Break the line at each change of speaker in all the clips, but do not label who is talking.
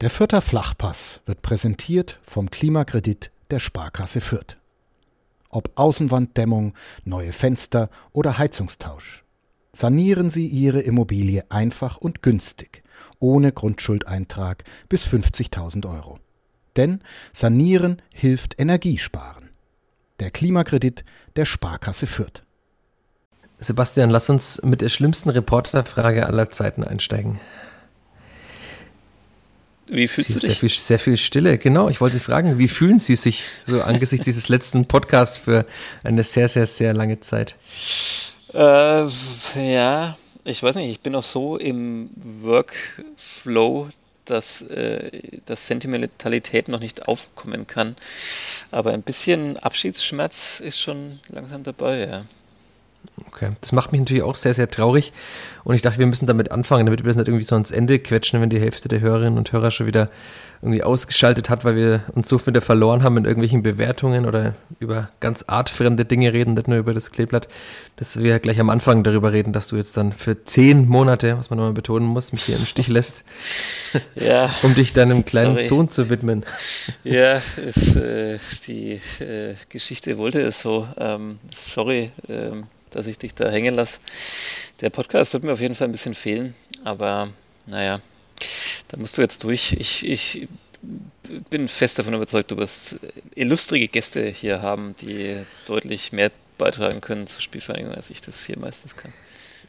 Der Fürther Flachpass wird präsentiert vom Klimakredit der Sparkasse Fürth. Ob Außenwanddämmung, neue Fenster oder Heizungstausch. Sanieren Sie Ihre Immobilie einfach und günstig, ohne Grundschuldeintrag bis 50.000 Euro. Denn Sanieren hilft Energiesparen. Der Klimakredit der Sparkasse Fürth.
Sebastian, lass uns mit der schlimmsten Reporterfrage aller Zeiten einsteigen.
Wie fühlst du dich?
Sehr viel, sehr viel Stille, genau. Ich wollte fragen, wie fühlen Sie sich so angesichts dieses letzten Podcasts für eine sehr, sehr, sehr lange Zeit?
Äh, ja, ich weiß nicht, ich bin auch so im Workflow, dass, äh, dass Sentimentalität noch nicht aufkommen kann. Aber ein bisschen Abschiedsschmerz ist schon langsam dabei, ja.
Okay, das macht mich natürlich auch sehr, sehr traurig. Und ich dachte, wir müssen damit anfangen, damit wir das nicht irgendwie so ans Ende quetschen, wenn die Hälfte der Hörerinnen und Hörer schon wieder irgendwie ausgeschaltet hat, weil wir uns so wieder verloren haben in irgendwelchen Bewertungen oder über ganz artfremde Dinge reden, nicht nur über das Kleeblatt, dass wir gleich am Anfang darüber reden, dass du jetzt dann für zehn Monate, was man nochmal betonen muss, mich hier im Stich lässt, ja, um dich deinem kleinen sorry. Sohn zu widmen.
Ja, ist, äh, die äh, Geschichte wollte es so. Ähm, sorry, ähm, dass ich dich da hängen lasse. Der Podcast wird mir auf jeden Fall ein bisschen fehlen, aber naja, da musst du jetzt durch. Ich, ich bin fest davon überzeugt, du wirst illustrige Gäste hier haben, die deutlich mehr beitragen können zur Spielvereinigung, als ich das hier meistens kann.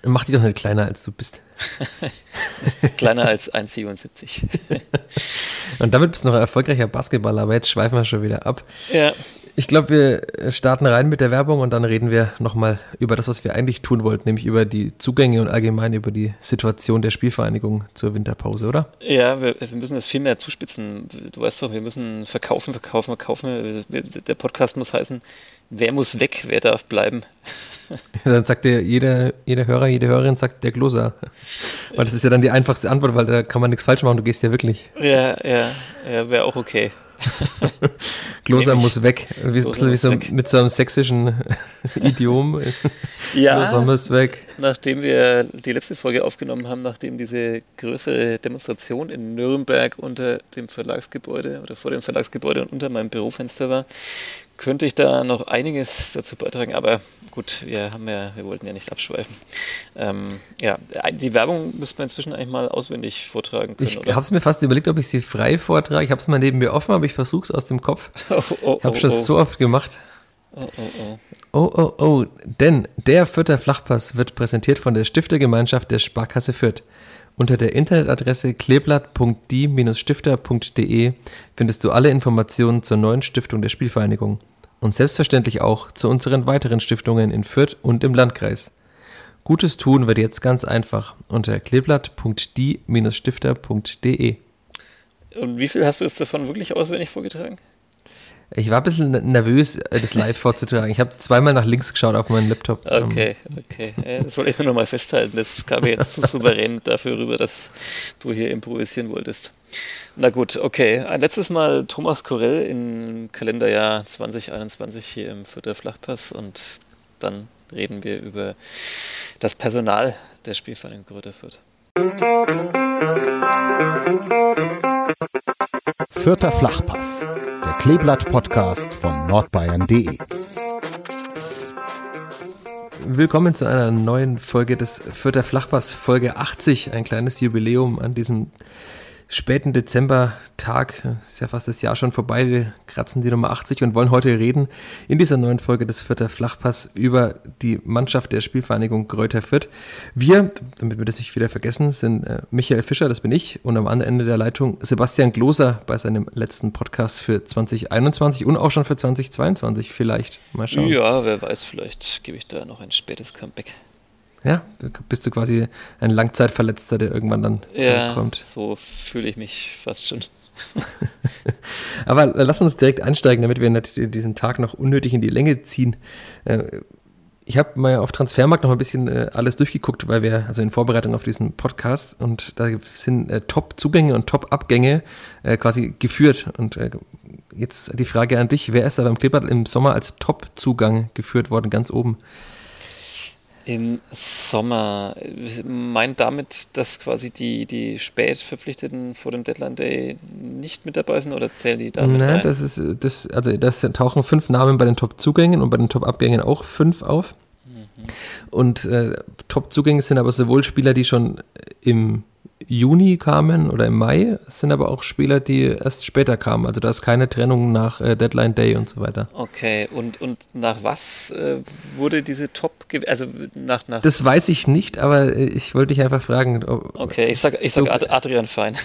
Mach die doch nicht kleiner, als du bist.
kleiner als 1,77.
Und damit bist du noch ein erfolgreicher Basketballer, aber jetzt schweifen wir schon wieder ab.
Ja.
Ich glaube, wir starten rein mit der Werbung und dann reden wir nochmal über das, was wir eigentlich tun wollten, nämlich über die Zugänge und allgemein über die Situation der Spielvereinigung zur Winterpause, oder?
Ja, wir, wir müssen das viel mehr zuspitzen. Du weißt doch, wir müssen verkaufen, verkaufen, verkaufen. Der Podcast muss heißen, wer muss weg, wer darf bleiben.
dann sagt der, jeder, jeder Hörer, jede Hörerin sagt der Gloser. Weil das ist ja dann die einfachste Antwort, weil da kann man nichts falsch machen, du gehst ja wirklich.
Ja, ja, ja wäre auch okay.
Gloser muss weg. Wie, Gloser wie so, weg. Mit so einem sächsischen Idiom.
Ja, Gloser muss weg. Nachdem wir die letzte Folge aufgenommen haben, nachdem diese größere Demonstration in Nürnberg unter dem Verlagsgebäude oder vor dem Verlagsgebäude und unter meinem Bürofenster war, könnte ich da noch einiges dazu beitragen, aber gut, wir haben ja, wir wollten ja nicht abschweifen. Ähm, ja, die Werbung müsste man inzwischen eigentlich mal auswendig vortragen können.
Ich habe es mir fast überlegt, ob ich sie frei vortrage. Ich habe es mal neben mir offen, aber ich versuche es aus dem Kopf. Oh, oh, ich habe oh, das oh. so oft gemacht. Oh, oh, oh. Oh, oh, oh. Denn der Fürther Flachpass wird präsentiert von der Stiftergemeinschaft der Sparkasse Fürth. Unter der Internetadresse kleeblatt.die-stifter.de findest du alle Informationen zur neuen Stiftung der Spielvereinigung und selbstverständlich auch zu unseren weiteren Stiftungen in Fürth und im Landkreis. Gutes tun wird jetzt ganz einfach unter kleeblatt.die-stifter.de.
Und wie viel hast du jetzt davon wirklich auswendig vorgetragen?
Ich war ein bisschen nervös, äh, das live vorzutragen. Ich habe zweimal nach links geschaut auf meinen Laptop.
Okay, okay. das wollte ich nur noch mal festhalten. Das kam mir jetzt zu souverän dafür rüber, dass du hier improvisieren wolltest. Na gut, okay. Ein letztes Mal Thomas Korell im Kalenderjahr 2021 hier im Vierter Flachpass und dann reden wir über das Personal der Spielvereinigung Gröter Fürth.
Vierter Flachpass, der Kleeblatt-Podcast von nordbayern.de.
Willkommen zu einer neuen Folge des Vierter Flachpass, Folge 80, ein kleines Jubiläum an diesem späten Dezember-Tag. Ist ja fast das Jahr schon vorbei. Wir kratzen die Nummer 80 und wollen heute reden in dieser neuen Folge des Vierter Flachpass über die Mannschaft der Spielvereinigung Kräuter Fürth. Wir, damit wir das nicht wieder vergessen, sind äh, Michael Fischer, das bin ich, und am anderen Ende der Leitung Sebastian Gloser bei seinem letzten Podcast für 2021 und auch schon für 2022 vielleicht.
Mal schauen. Ja, wer weiß, vielleicht gebe ich da noch ein spätes Comeback.
Ja, bist du quasi ein Langzeitverletzter, der irgendwann dann
ja, zurückkommt. So fühle ich mich fast schon.
Aber lass uns direkt einsteigen, damit wir nicht diesen Tag noch unnötig in die Länge ziehen. Äh, ich habe mal auf Transfermarkt noch ein bisschen äh, alles durchgeguckt, weil wir, also in Vorbereitung auf diesen Podcast, und da sind äh, Top-Zugänge und Top-Abgänge quasi geführt. Und jetzt die Frage an dich: Wer ist da beim Clipper im Sommer als Top-Zugang geführt worden, ganz oben?
Im Sommer. Meint damit, dass quasi die, die Spätverpflichteten vor dem Deadline Day nicht mit dabei sind oder zählen die damit?
Nein, das ist, das, also das tauchen fünf Namen bei den Top-Zugängen und bei den Top-Abgängen auch fünf auf. Mhm. Und äh, Top-Zugänge sind aber sowohl Spieler, die schon im Juni kamen oder im Mai. Es sind aber auch Spieler, die erst später kamen. Also da ist keine Trennung nach äh, Deadline Day und so weiter.
Okay, und, und nach was äh, wurde diese Top, also nach, nach.
Das weiß ich nicht, aber äh, ich wollte dich einfach fragen.
Ob, okay, ich sag, ich sag so, Adrian Fein.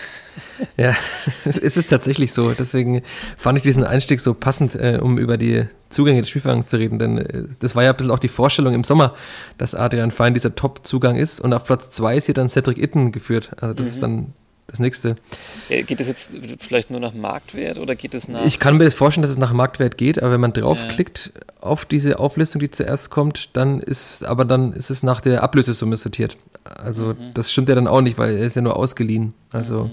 ja, es ist tatsächlich so. Deswegen fand ich diesen Einstieg so passend, äh, um über die Zugänge des Spielverlangs zu reden, denn äh, das war ja ein bisschen auch die Vorstellung im Sommer, dass Adrian Fein dieser Top-Zugang ist und auf Platz 2 ist hier dann Cedric Itten geführt. Also das mhm. ist dann das nächste.
Geht es jetzt vielleicht nur nach Marktwert oder geht es nach.
Ich kann mir vorstellen, dass es nach Marktwert geht, aber wenn man draufklickt ja. auf diese Auflistung, die zuerst kommt, dann ist, aber dann ist es nach der Ablösesumme sortiert. Also mhm. das stimmt ja dann auch nicht, weil er ist ja nur ausgeliehen. Also mhm.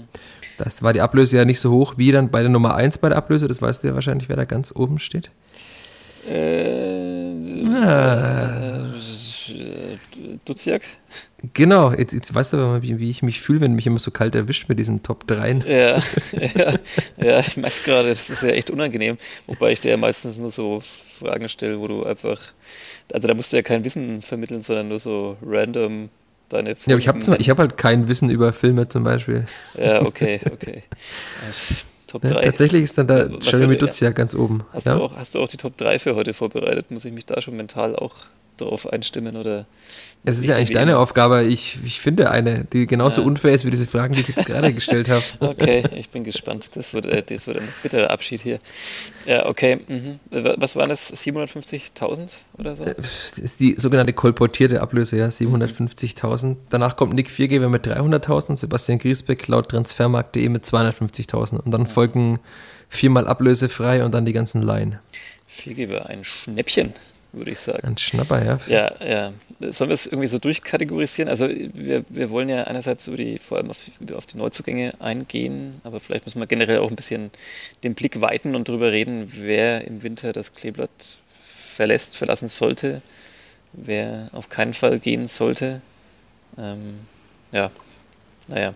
das war die Ablöse ja nicht so hoch wie dann bei der Nummer 1 bei der Ablöse. Das weißt du ja wahrscheinlich, wer da ganz oben steht. Äh,
ah. Duziak?
Genau, jetzt, jetzt weißt du aber mal, wie, wie ich mich fühle, wenn mich immer so kalt erwischt mit diesen Top 3.
Ja, ja, ja ich merke es gerade, das ist ja echt unangenehm. Wobei ich dir ja meistens nur so Fragen stelle, wo du einfach, also da musst du ja kein Wissen vermitteln, sondern nur so random deine
Folgen. Ja, aber ich habe hab halt kein Wissen über Filme zum Beispiel.
Ja, okay, okay.
Top 3. Ja, tatsächlich ist dann da Jeremy Dutzia ganz oben.
Hast, ja? du auch, hast du auch die Top 3 für heute vorbereitet? Muss ich mich da schon mental auch darauf einstimmen oder
es ist ja eigentlich deine Aufgabe. Ich, ich finde eine, die genauso ja. unfair ist wie diese Fragen, die ich jetzt gerade gestellt habe.
Okay, ich bin gespannt. Das wird, äh, das wird ein bitterer Abschied hier. Ja, okay. Mhm. Was waren das? 750.000 oder so? Das
ist die sogenannte kolportierte Ablöse, ja. 750.000. Danach kommt Nick Viergeber mit 300.000, Sebastian Griesbeck laut Transfermarkt.de mit 250.000. Und dann mhm. folgen viermal Ablöse frei und dann die ganzen Laien.
Viergeber, ein Schnäppchen würde ich sagen.
Ein Schnapper, ja.
Ja, ja. Sollen wir es irgendwie so durchkategorisieren? Also wir, wir wollen ja einerseits über die, vor allem auf, auf die Neuzugänge eingehen, aber vielleicht müssen wir generell auch ein bisschen den Blick weiten und darüber reden, wer im Winter das Kleeblatt verlässt, verlassen sollte, wer auf keinen Fall gehen sollte. Ähm, ja, naja.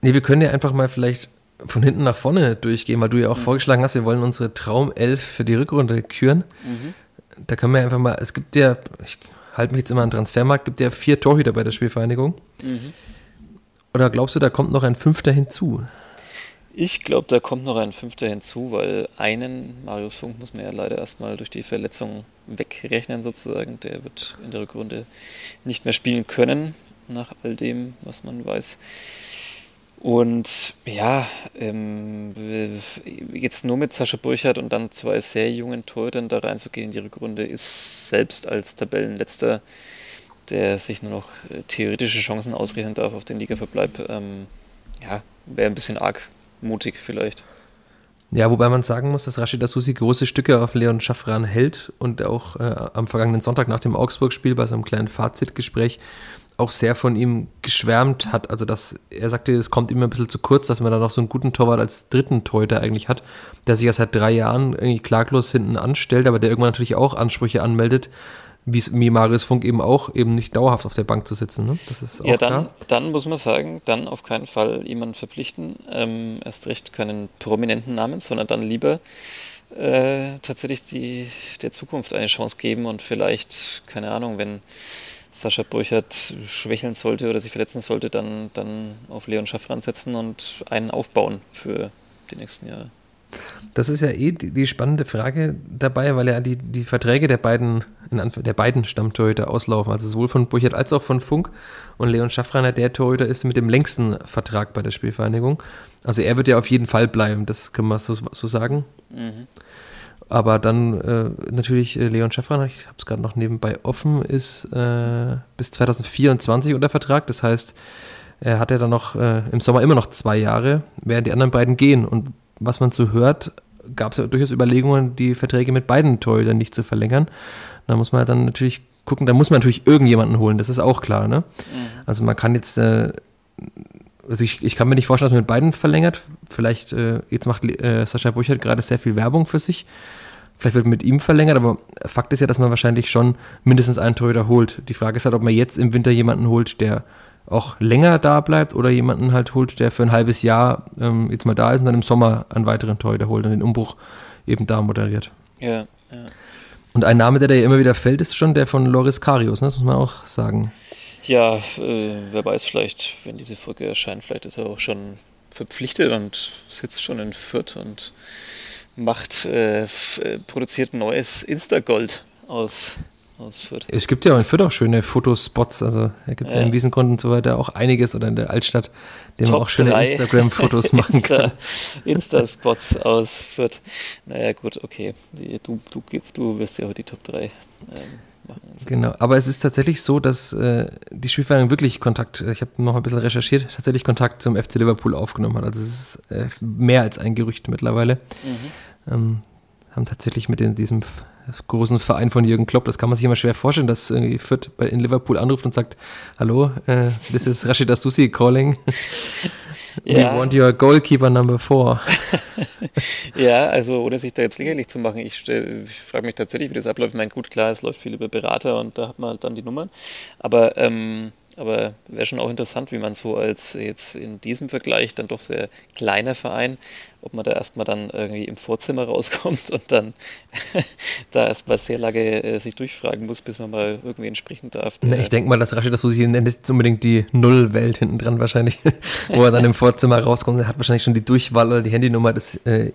Nee, wir können ja einfach mal vielleicht von hinten nach vorne durchgehen, weil du ja auch mhm. vorgeschlagen hast, wir wollen unsere Traumelf für die Rückrunde küren. Mhm. Da können wir einfach mal, es gibt ja, ich halte mich jetzt immer an Transfermarkt, gibt ja vier Torhüter bei der Spielvereinigung. Mhm. Oder glaubst du, da kommt noch ein Fünfter hinzu?
Ich glaube, da kommt noch ein Fünfter hinzu, weil einen, Marius Funk, muss man ja leider erstmal durch die Verletzung wegrechnen sozusagen. Der wird in der Rückrunde nicht mehr spielen können, nach all dem, was man weiß. Und ja, ähm, jetzt nur mit Sascha Burchardt und dann zwei sehr jungen Torhütern da reinzugehen in die Rückrunde, ist selbst als Tabellenletzter, der sich nur noch äh, theoretische Chancen ausrechnen darf auf den Ligaverbleib, ähm, ja, wäre ein bisschen arg mutig vielleicht.
Ja, wobei man sagen muss, dass Rashida Susi große Stücke auf Leon Schaffran hält und auch äh, am vergangenen Sonntag nach dem Augsburg-Spiel bei so einem kleinen Fazitgespräch auch sehr von ihm geschwärmt hat. Also, dass er sagte, es kommt ihm ein bisschen zu kurz, dass man da noch so einen guten Torwart als dritten Torhüter eigentlich hat, der sich ja seit drei Jahren irgendwie klaglos hinten anstellt, aber der irgendwann natürlich auch Ansprüche anmeldet, wie Marius Funk eben auch, eben nicht dauerhaft auf der Bank zu sitzen. Ne? Das ist auch
ja, dann, klar. dann muss man sagen, dann auf keinen Fall jemanden verpflichten, ähm, erst recht keinen prominenten Namen, sondern dann lieber äh, tatsächlich die, der Zukunft eine Chance geben und vielleicht, keine Ahnung, wenn Sascha Burchardt schwächeln sollte oder sich verletzen sollte, dann, dann auf Leon Schaffran setzen und einen aufbauen für die nächsten Jahre.
Das ist ja eh die, die, spannende Frage dabei, weil ja die, die Verträge der beiden, der beiden Stammtorhüter auslaufen, also sowohl von Burchert als auch von Funk. Und Leon Schaffraner, der Torhüter, ist mit dem längsten Vertrag bei der Spielvereinigung. Also er wird ja auf jeden Fall bleiben, das können wir so, so sagen. Mhm. Aber dann äh, natürlich äh, Leon Schaffran, ich habe es gerade noch nebenbei offen, ist äh, bis 2024 unter Vertrag. Das heißt, er hat ja dann noch äh, im Sommer immer noch zwei Jahre, während die anderen beiden gehen. Und was man so hört, gab es ja durchaus Überlegungen, die Verträge mit beiden Torhütern nicht zu verlängern. Da muss man dann natürlich gucken, da muss man natürlich irgendjemanden holen, das ist auch klar. Ne? Mhm. Also man kann jetzt äh, also ich, ich kann mir nicht vorstellen, dass man mit beiden verlängert. Vielleicht, äh, jetzt macht äh, Sascha Burchert gerade sehr viel Werbung für sich. Vielleicht wird mit ihm verlängert, aber Fakt ist ja, dass man wahrscheinlich schon mindestens einen Torhüter holt. Die Frage ist halt, ob man jetzt im Winter jemanden holt, der auch länger da bleibt oder jemanden halt holt, der für ein halbes Jahr ähm, jetzt mal da ist und dann im Sommer einen weiteren Torhüter holt und den Umbruch eben da moderiert.
Ja, ja.
Und ein Name, der da ja immer wieder fällt, ist schon der von Loris Karius, ne? das muss man auch sagen.
Ja, äh, wer weiß, vielleicht, wenn diese Folge erscheint, vielleicht ist er auch schon verpflichtet und sitzt schon in Fürth und macht, äh, äh produziert neues Insta-Gold aus aus Fürth.
Es gibt ja auch in Fürth auch schöne Fotospots, also da gibt es ja. ja. im Wiesengrund und so weiter auch einiges oder in der Altstadt, dem man auch schöne Instagram-Fotos machen kann.
Insta-Spots aus Fürth. Naja, gut, okay. Du, du, du wirst ja heute die Top 3 ähm,
machen. Genau, aber es ist tatsächlich so, dass äh, die Spielvereinigung wirklich Kontakt, ich habe noch ein bisschen recherchiert, tatsächlich Kontakt zum FC Liverpool aufgenommen hat. Also es ist äh, mehr als ein Gerücht mittlerweile. Mhm. Ähm, haben tatsächlich mit in diesem großen Verein von Jürgen Klopp. Das kann man sich immer schwer vorstellen, dass irgendwie Fürth in Liverpool anruft und sagt, hallo, uh, this is Rashid Asusi calling. ja. We want your goalkeeper number four.
ja, also ohne sich da jetzt lächerlich zu machen, ich, ich frage mich tatsächlich, wie das abläuft. Ich meine, gut, klar, es läuft viel über Berater und da hat man halt dann die Nummern. Aber ähm, aber wäre schon auch interessant, wie man so als jetzt in diesem Vergleich dann doch sehr kleiner Verein, ob man da erstmal dann irgendwie im Vorzimmer rauskommt und dann da erstmal sehr lange äh, sich durchfragen muss, bis man mal irgendwie entsprechen darf.
Ne, ich denke mal, dass Rashid Susi nennt jetzt unbedingt die Nullwelt hinten dran wahrscheinlich, wo er dann im Vorzimmer rauskommt. Er hat wahrscheinlich schon die Durchwahl oder die Handynummer des äh,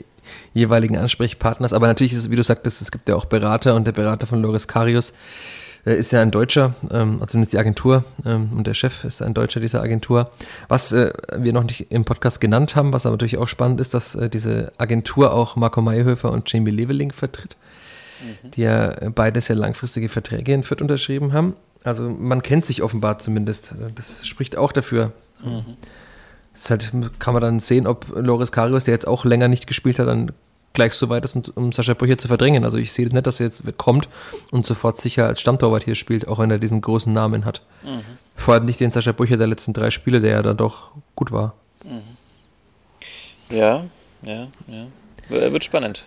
jeweiligen Ansprechpartners. Aber natürlich ist es, wie du sagtest, es gibt ja auch Berater und der Berater von Loris Karius ist ja ein Deutscher, ähm, also zumindest die Agentur ähm, und der Chef ist ein Deutscher dieser Agentur. Was äh, wir noch nicht im Podcast genannt haben, was aber natürlich auch spannend ist, dass äh, diese Agentur auch Marco Mayhöfer und Jamie Leveling vertritt, mhm. die ja beide sehr langfristige Verträge in Fürth unterschrieben haben. Also man kennt sich offenbar zumindest. Das spricht auch dafür. Mhm. Das halt, kann man dann sehen, ob Loris Karius, der jetzt auch länger nicht gespielt hat, dann gleich so weit ist, um Sascha Brücher zu verdrängen. Also ich sehe nicht, dass er jetzt kommt und sofort sicher als Stammtorwart hier spielt, auch wenn er diesen großen Namen hat. Mhm. Vor allem nicht den Sascha Brücher der letzten drei Spiele, der ja dann doch gut war.
Mhm. Ja, ja, ja. Wird spannend.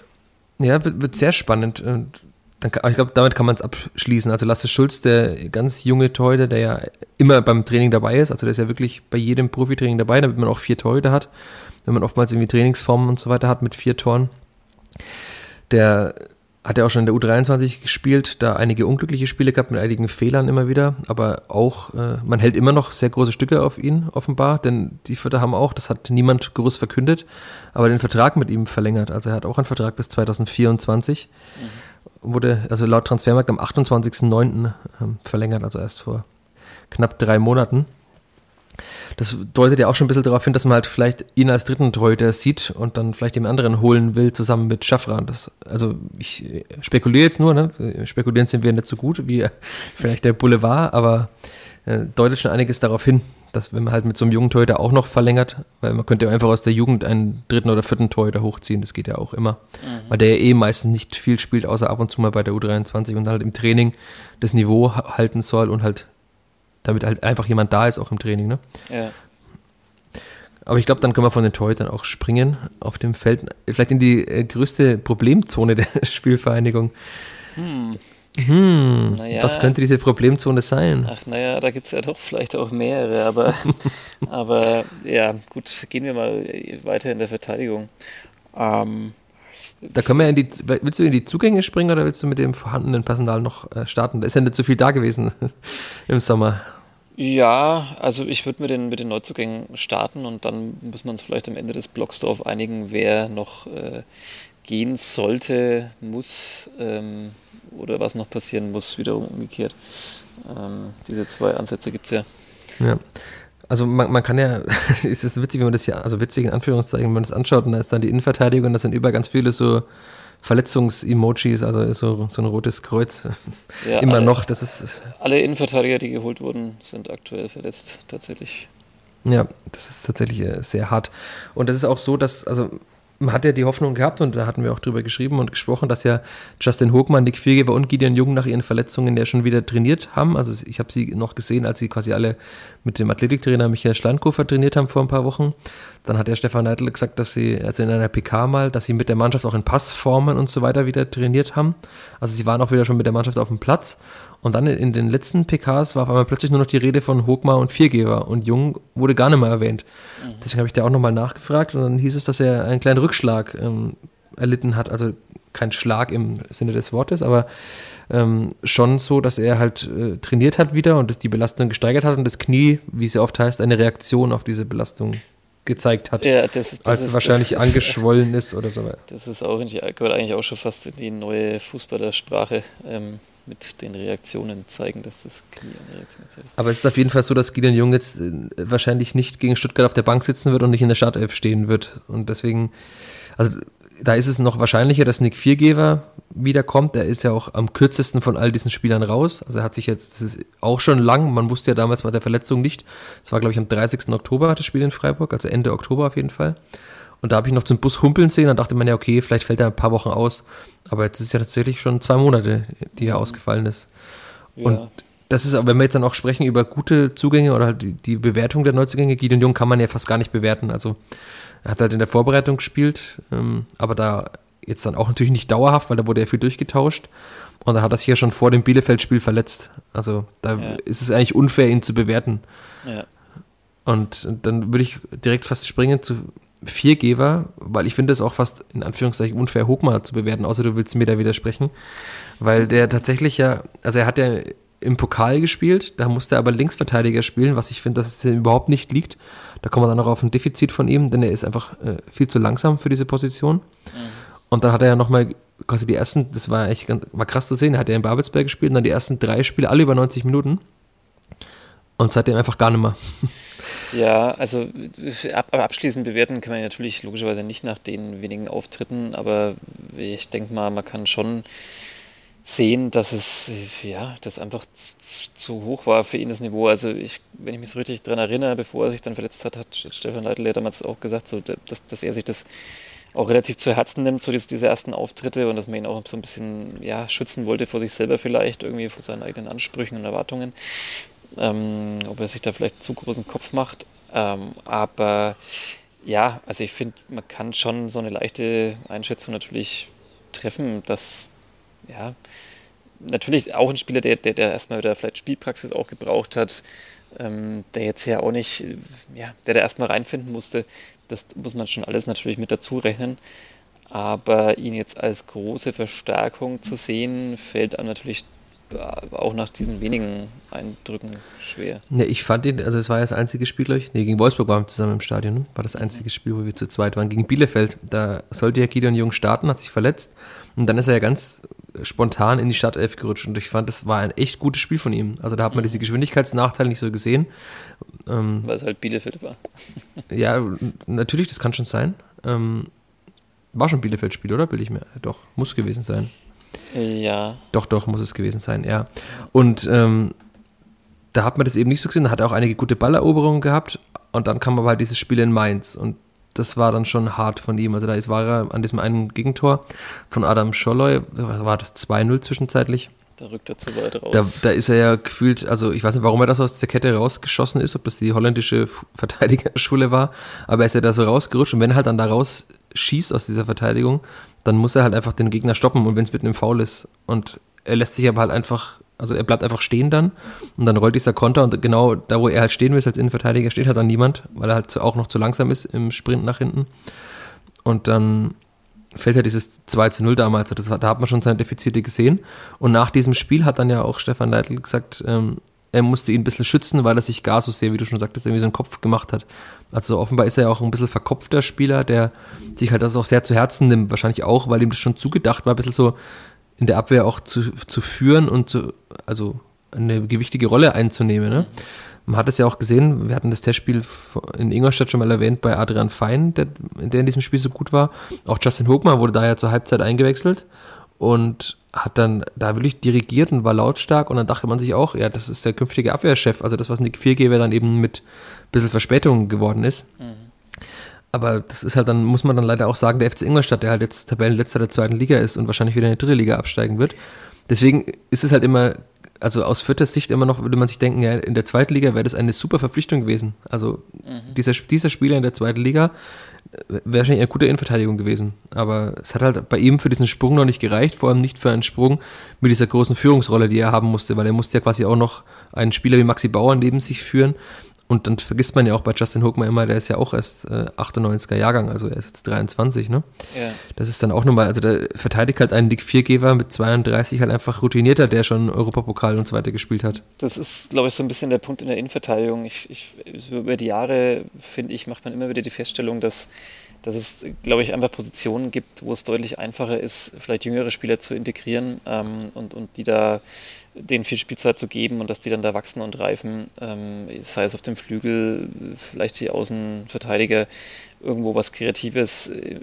Ja, wird, wird sehr spannend. Und dann, ich glaube, damit kann man es abschließen. Also Lasse Schulz, der ganz junge Torhüter, der ja immer beim Training dabei ist, also der ist ja wirklich bei jedem Profitraining dabei, damit man auch vier Torhüter hat. Wenn man oftmals irgendwie Trainingsformen und so weiter hat mit vier Toren. Der hat ja auch schon in der U23 gespielt, da einige unglückliche Spiele gehabt mit einigen Fehlern immer wieder, aber auch, äh, man hält immer noch sehr große Stücke auf ihn, offenbar, denn die Vierter haben auch, das hat niemand groß verkündet, aber den Vertrag mit ihm verlängert. Also er hat auch einen Vertrag bis 2024, mhm. wurde also laut Transfermarkt am 28.09. Äh, verlängert, also erst vor knapp drei Monaten das deutet ja auch schon ein bisschen darauf hin, dass man halt vielleicht ihn als dritten Torhüter sieht und dann vielleicht den anderen holen will, zusammen mit Schaffran. Das, also ich spekuliere jetzt nur, ne? spekulieren sind wir nicht so gut wie vielleicht der Boulevard, aber äh, deutet schon einiges darauf hin, dass wenn man halt mit so einem jungen Torhüter auch noch verlängert, weil man könnte ja einfach aus der Jugend einen dritten oder vierten Torhüter hochziehen, das geht ja auch immer, mhm. weil der ja eh meistens nicht viel spielt, außer ab und zu mal bei der U23 und halt im Training das Niveau halten soll und halt damit halt einfach jemand da ist, auch im Training. Ne? Ja. Aber ich glaube, dann können wir von den Torhütern auch springen auf dem Feld. Vielleicht in die äh, größte Problemzone der Spielvereinigung. Hm. Hm, naja. Was könnte diese Problemzone sein?
Ach naja, da gibt es ja doch vielleicht auch mehrere, aber, aber ja, gut, gehen wir mal weiter in der Verteidigung. Ähm,
da können wir in die, willst du in die Zugänge springen oder willst du mit dem vorhandenen Personal noch äh, starten? Da ist ja nicht so viel da gewesen im Sommer.
Ja, also ich würde mit den, mit den Neuzugängen starten und dann muss man uns vielleicht am Ende des Blogs darauf einigen, wer noch äh, gehen sollte, muss ähm, oder was noch passieren muss, wiederum umgekehrt. Ähm, diese zwei Ansätze gibt es ja.
Ja, also man, man kann ja, es ist witzig, wenn man das ja, also witzig in Anführungszeichen, wenn man das anschaut und da ist dann die Innenverteidigung und das sind über ganz viele so Verletzungs-Emojis, also so, so ein rotes Kreuz. Ja, Immer alle, noch, das ist, ist.
Alle Innenverteidiger, die geholt wurden, sind aktuell verletzt, tatsächlich.
Ja, das ist tatsächlich äh, sehr hart. Und das ist auch so, dass, also hat ja die Hoffnung gehabt und da hatten wir auch drüber geschrieben und gesprochen, dass ja Justin Hochmann, Nick Viergeber und Gideon Jung nach ihren Verletzungen ja schon wieder trainiert haben. Also ich habe sie noch gesehen, als sie quasi alle mit dem Athletiktrainer Michael Schlandkofer trainiert haben vor ein paar Wochen. Dann hat der Stefan Neidl gesagt, dass sie, also in einer PK mal, dass sie mit der Mannschaft auch in Passformen und so weiter wieder trainiert haben. Also sie waren auch wieder schon mit der Mannschaft auf dem Platz. Und dann in den letzten PKs war auf einmal plötzlich nur noch die Rede von Hochmar und Viergeber und Jung wurde gar nicht mehr erwähnt. Mhm. Deswegen habe ich da auch nochmal nachgefragt und dann hieß es, dass er einen kleinen Rückschlag ähm, erlitten hat. Also kein Schlag im Sinne des Wortes, aber ähm, schon so, dass er halt äh, trainiert hat wieder und die Belastung gesteigert hat und das Knie, wie es ja oft heißt, eine Reaktion auf diese Belastung gezeigt hat. Ja, das, das als ist, wahrscheinlich das angeschwollen ist oder so.
Das ist auch gehört eigentlich auch schon fast in die neue Fußballersprache. Ähm, mit den Reaktionen zeigen, dass das Knie eine Reaktion
zeigt. Aber es ist auf jeden Fall so, dass Gideon Jung jetzt äh, wahrscheinlich nicht gegen Stuttgart auf der Bank sitzen wird und nicht in der Startelf stehen wird. Und deswegen, also da ist es noch wahrscheinlicher, dass Nick Viergeber wiederkommt. Er ist ja auch am kürzesten von all diesen Spielern raus. Also er hat sich jetzt, das ist auch schon lang, man wusste ja damals bei der Verletzung nicht. Es war, glaube ich, am 30. Oktober das Spiel in Freiburg, also Ende Oktober auf jeden Fall. Und da habe ich noch zum Bus humpeln sehen, dann dachte man ja, okay, vielleicht fällt er ein paar Wochen aus. Aber jetzt ist es ja tatsächlich schon zwei Monate, die er ausgefallen ist. Ja. Und das ist, wenn wir jetzt dann auch sprechen über gute Zugänge oder halt die, die Bewertung der Neuzugänge, Gideon Jung kann man ja fast gar nicht bewerten. Also er hat halt in der Vorbereitung gespielt, ähm, aber da jetzt dann auch natürlich nicht dauerhaft, weil da wurde ja viel durchgetauscht. Und da hat er sich ja schon vor dem Bielefeld-Spiel verletzt. Also da ja. ist es eigentlich unfair, ihn zu bewerten. Ja. Und, und dann würde ich direkt fast springen zu Viergeber, weil ich finde es auch fast in Anführungszeichen unfair, Hochmar zu bewerten, außer du willst mir da widersprechen. Weil der tatsächlich ja, also er hat ja im Pokal gespielt, da musste er aber Linksverteidiger spielen, was ich finde, dass es ihm überhaupt nicht liegt. Da kommen wir dann noch auf ein Defizit von ihm, denn er ist einfach äh, viel zu langsam für diese Position. Mhm. Und dann hat er ja nochmal quasi die ersten, das war echt ganz, war krass zu sehen, er hat ja in Babelsberg gespielt und dann die ersten drei Spiele alle über 90 Minuten. Und seitdem einfach gar nicht mehr.
Ja, also ab, abschließend bewerten kann man natürlich logischerweise nicht nach den wenigen Auftritten, aber ich denke mal, man kann schon sehen, dass es ja, das einfach zu hoch war für ihn das Niveau. Also ich, wenn ich mich so richtig daran erinnere, bevor er sich dann verletzt hat, hat Stefan Leitl ja damals auch gesagt, so, dass, dass er sich das auch relativ zu Herzen nimmt, so diese, diese ersten Auftritte und dass man ihn auch so ein bisschen ja, schützen wollte vor sich selber vielleicht, irgendwie vor seinen eigenen Ansprüchen und Erwartungen ähm, ob er sich da vielleicht zu großen Kopf macht. Ähm, aber ja, also ich finde, man kann schon so eine leichte Einschätzung natürlich treffen, dass ja, natürlich auch ein Spieler, der, der, der erstmal wieder vielleicht Spielpraxis auch gebraucht hat, ähm, der jetzt ja auch nicht, ja, der da erstmal reinfinden musste, das muss man schon alles natürlich mit dazu rechnen. Aber ihn jetzt als große Verstärkung zu sehen, fällt einem natürlich auch nach diesen wenigen Eindrücken schwer.
Ne, ich fand ihn, also es war ja das einzige Spiel, glaube ich, nee, gegen Wolfsburg waren wir zusammen im Stadion, ne? war das einzige Spiel, wo wir zu zweit waren. Gegen Bielefeld, da sollte ja Gideon Jung starten, hat sich verletzt und dann ist er ja ganz spontan in die Startelf gerutscht und ich fand, das war ein echt gutes Spiel von ihm. Also da hat man mhm. diese Geschwindigkeitsnachteile nicht so gesehen.
Ähm, Weil es halt Bielefeld war.
ja, natürlich, das kann schon sein. Ähm, war schon Bielefeld-Spiel, oder? Will ich mir. Doch, muss gewesen sein.
Ja.
Doch, doch, muss es gewesen sein, ja. Und ähm, da hat man das eben nicht so gesehen, da hat er auch einige gute Balleroberungen gehabt und dann kam aber halt dieses Spiel in Mainz und das war dann schon hart von ihm. Also da ist, war er an diesem einen Gegentor von Adam Scholloy, war das 2-0 zwischenzeitlich.
Da rückt er zu weit raus.
Da, da, ist er ja gefühlt, also ich weiß nicht, warum er da so aus der Kette rausgeschossen ist, ob das die holländische Verteidigerschule war, aber er ist ja da so rausgerutscht und wenn er halt dann da raus schießt aus dieser Verteidigung, dann muss er halt einfach den Gegner stoppen und wenn es mit einem Foul ist. Und er lässt sich aber halt einfach, also er bleibt einfach stehen dann und dann rollt dieser Konter und genau da, wo er halt stehen will als Innenverteidiger, steht halt dann niemand, weil er halt auch noch zu langsam ist im Sprint nach hinten. Und dann fällt ja dieses 2 zu 0 damals, das, da hat man schon seine Defizite gesehen. Und nach diesem Spiel hat dann ja auch Stefan Leitl gesagt, ähm, er musste ihn ein bisschen schützen, weil er sich gar so sehr, wie du schon sagtest, irgendwie so einen Kopf gemacht hat. Also offenbar ist er ja auch ein bisschen verkopfter Spieler, der sich halt das auch sehr zu Herzen nimmt. Wahrscheinlich auch, weil ihm das schon zugedacht war, ein bisschen so in der Abwehr auch zu, zu führen und zu, also eine gewichtige Rolle einzunehmen. Ne? Man hat es ja auch gesehen, wir hatten das Testspiel in Ingolstadt schon mal erwähnt bei Adrian Fein, der, der in diesem Spiel so gut war. Auch Justin Hochmann wurde da ja zur Halbzeit eingewechselt und hat dann da wirklich dirigiert und war lautstark und dann dachte man sich auch, ja, das ist der künftige Abwehrchef, also das, was Nick Viergeber dann eben mit ein bisschen Verspätung geworden ist. Mhm. Aber das ist halt dann, muss man dann leider auch sagen, der FC Ingolstadt, der halt jetzt Tabellenletzter der zweiten Liga ist und wahrscheinlich wieder in die dritte Liga absteigen wird. Deswegen ist es halt immer, also aus vierter Sicht immer noch, würde man sich denken, ja, in der zweiten Liga wäre das eine super Verpflichtung gewesen. Also mhm. dieser, dieser Spieler in der zweiten Liga wäre wahrscheinlich eine gute Innenverteidigung gewesen. Aber es hat halt bei ihm für diesen Sprung noch nicht gereicht, vor allem nicht für einen Sprung mit dieser großen Führungsrolle, die er haben musste, weil er musste ja quasi auch noch einen Spieler wie Maxi Bauer neben sich führen, und dann vergisst man ja auch bei Justin Hookman immer, der ist ja auch erst äh, 98er Jahrgang, also er ist jetzt 23, ne? Ja. Das ist dann auch nochmal, also der verteidigt halt einen Dick Viergeber mit 32 halt einfach routinierter, der schon Europapokal und so weiter gespielt hat.
Das ist, glaube ich, so ein bisschen der Punkt in der Innenverteidigung. Ich, ich, so über die Jahre, finde ich, macht man immer wieder die Feststellung, dass dass es, glaube ich, einfach Positionen gibt, wo es deutlich einfacher ist, vielleicht jüngere Spieler zu integrieren ähm, und, und die da denen viel Spielzeit zu geben und dass die dann da wachsen und reifen, ähm, sei es auf dem Flügel, vielleicht die Außenverteidiger, irgendwo was Kreatives äh,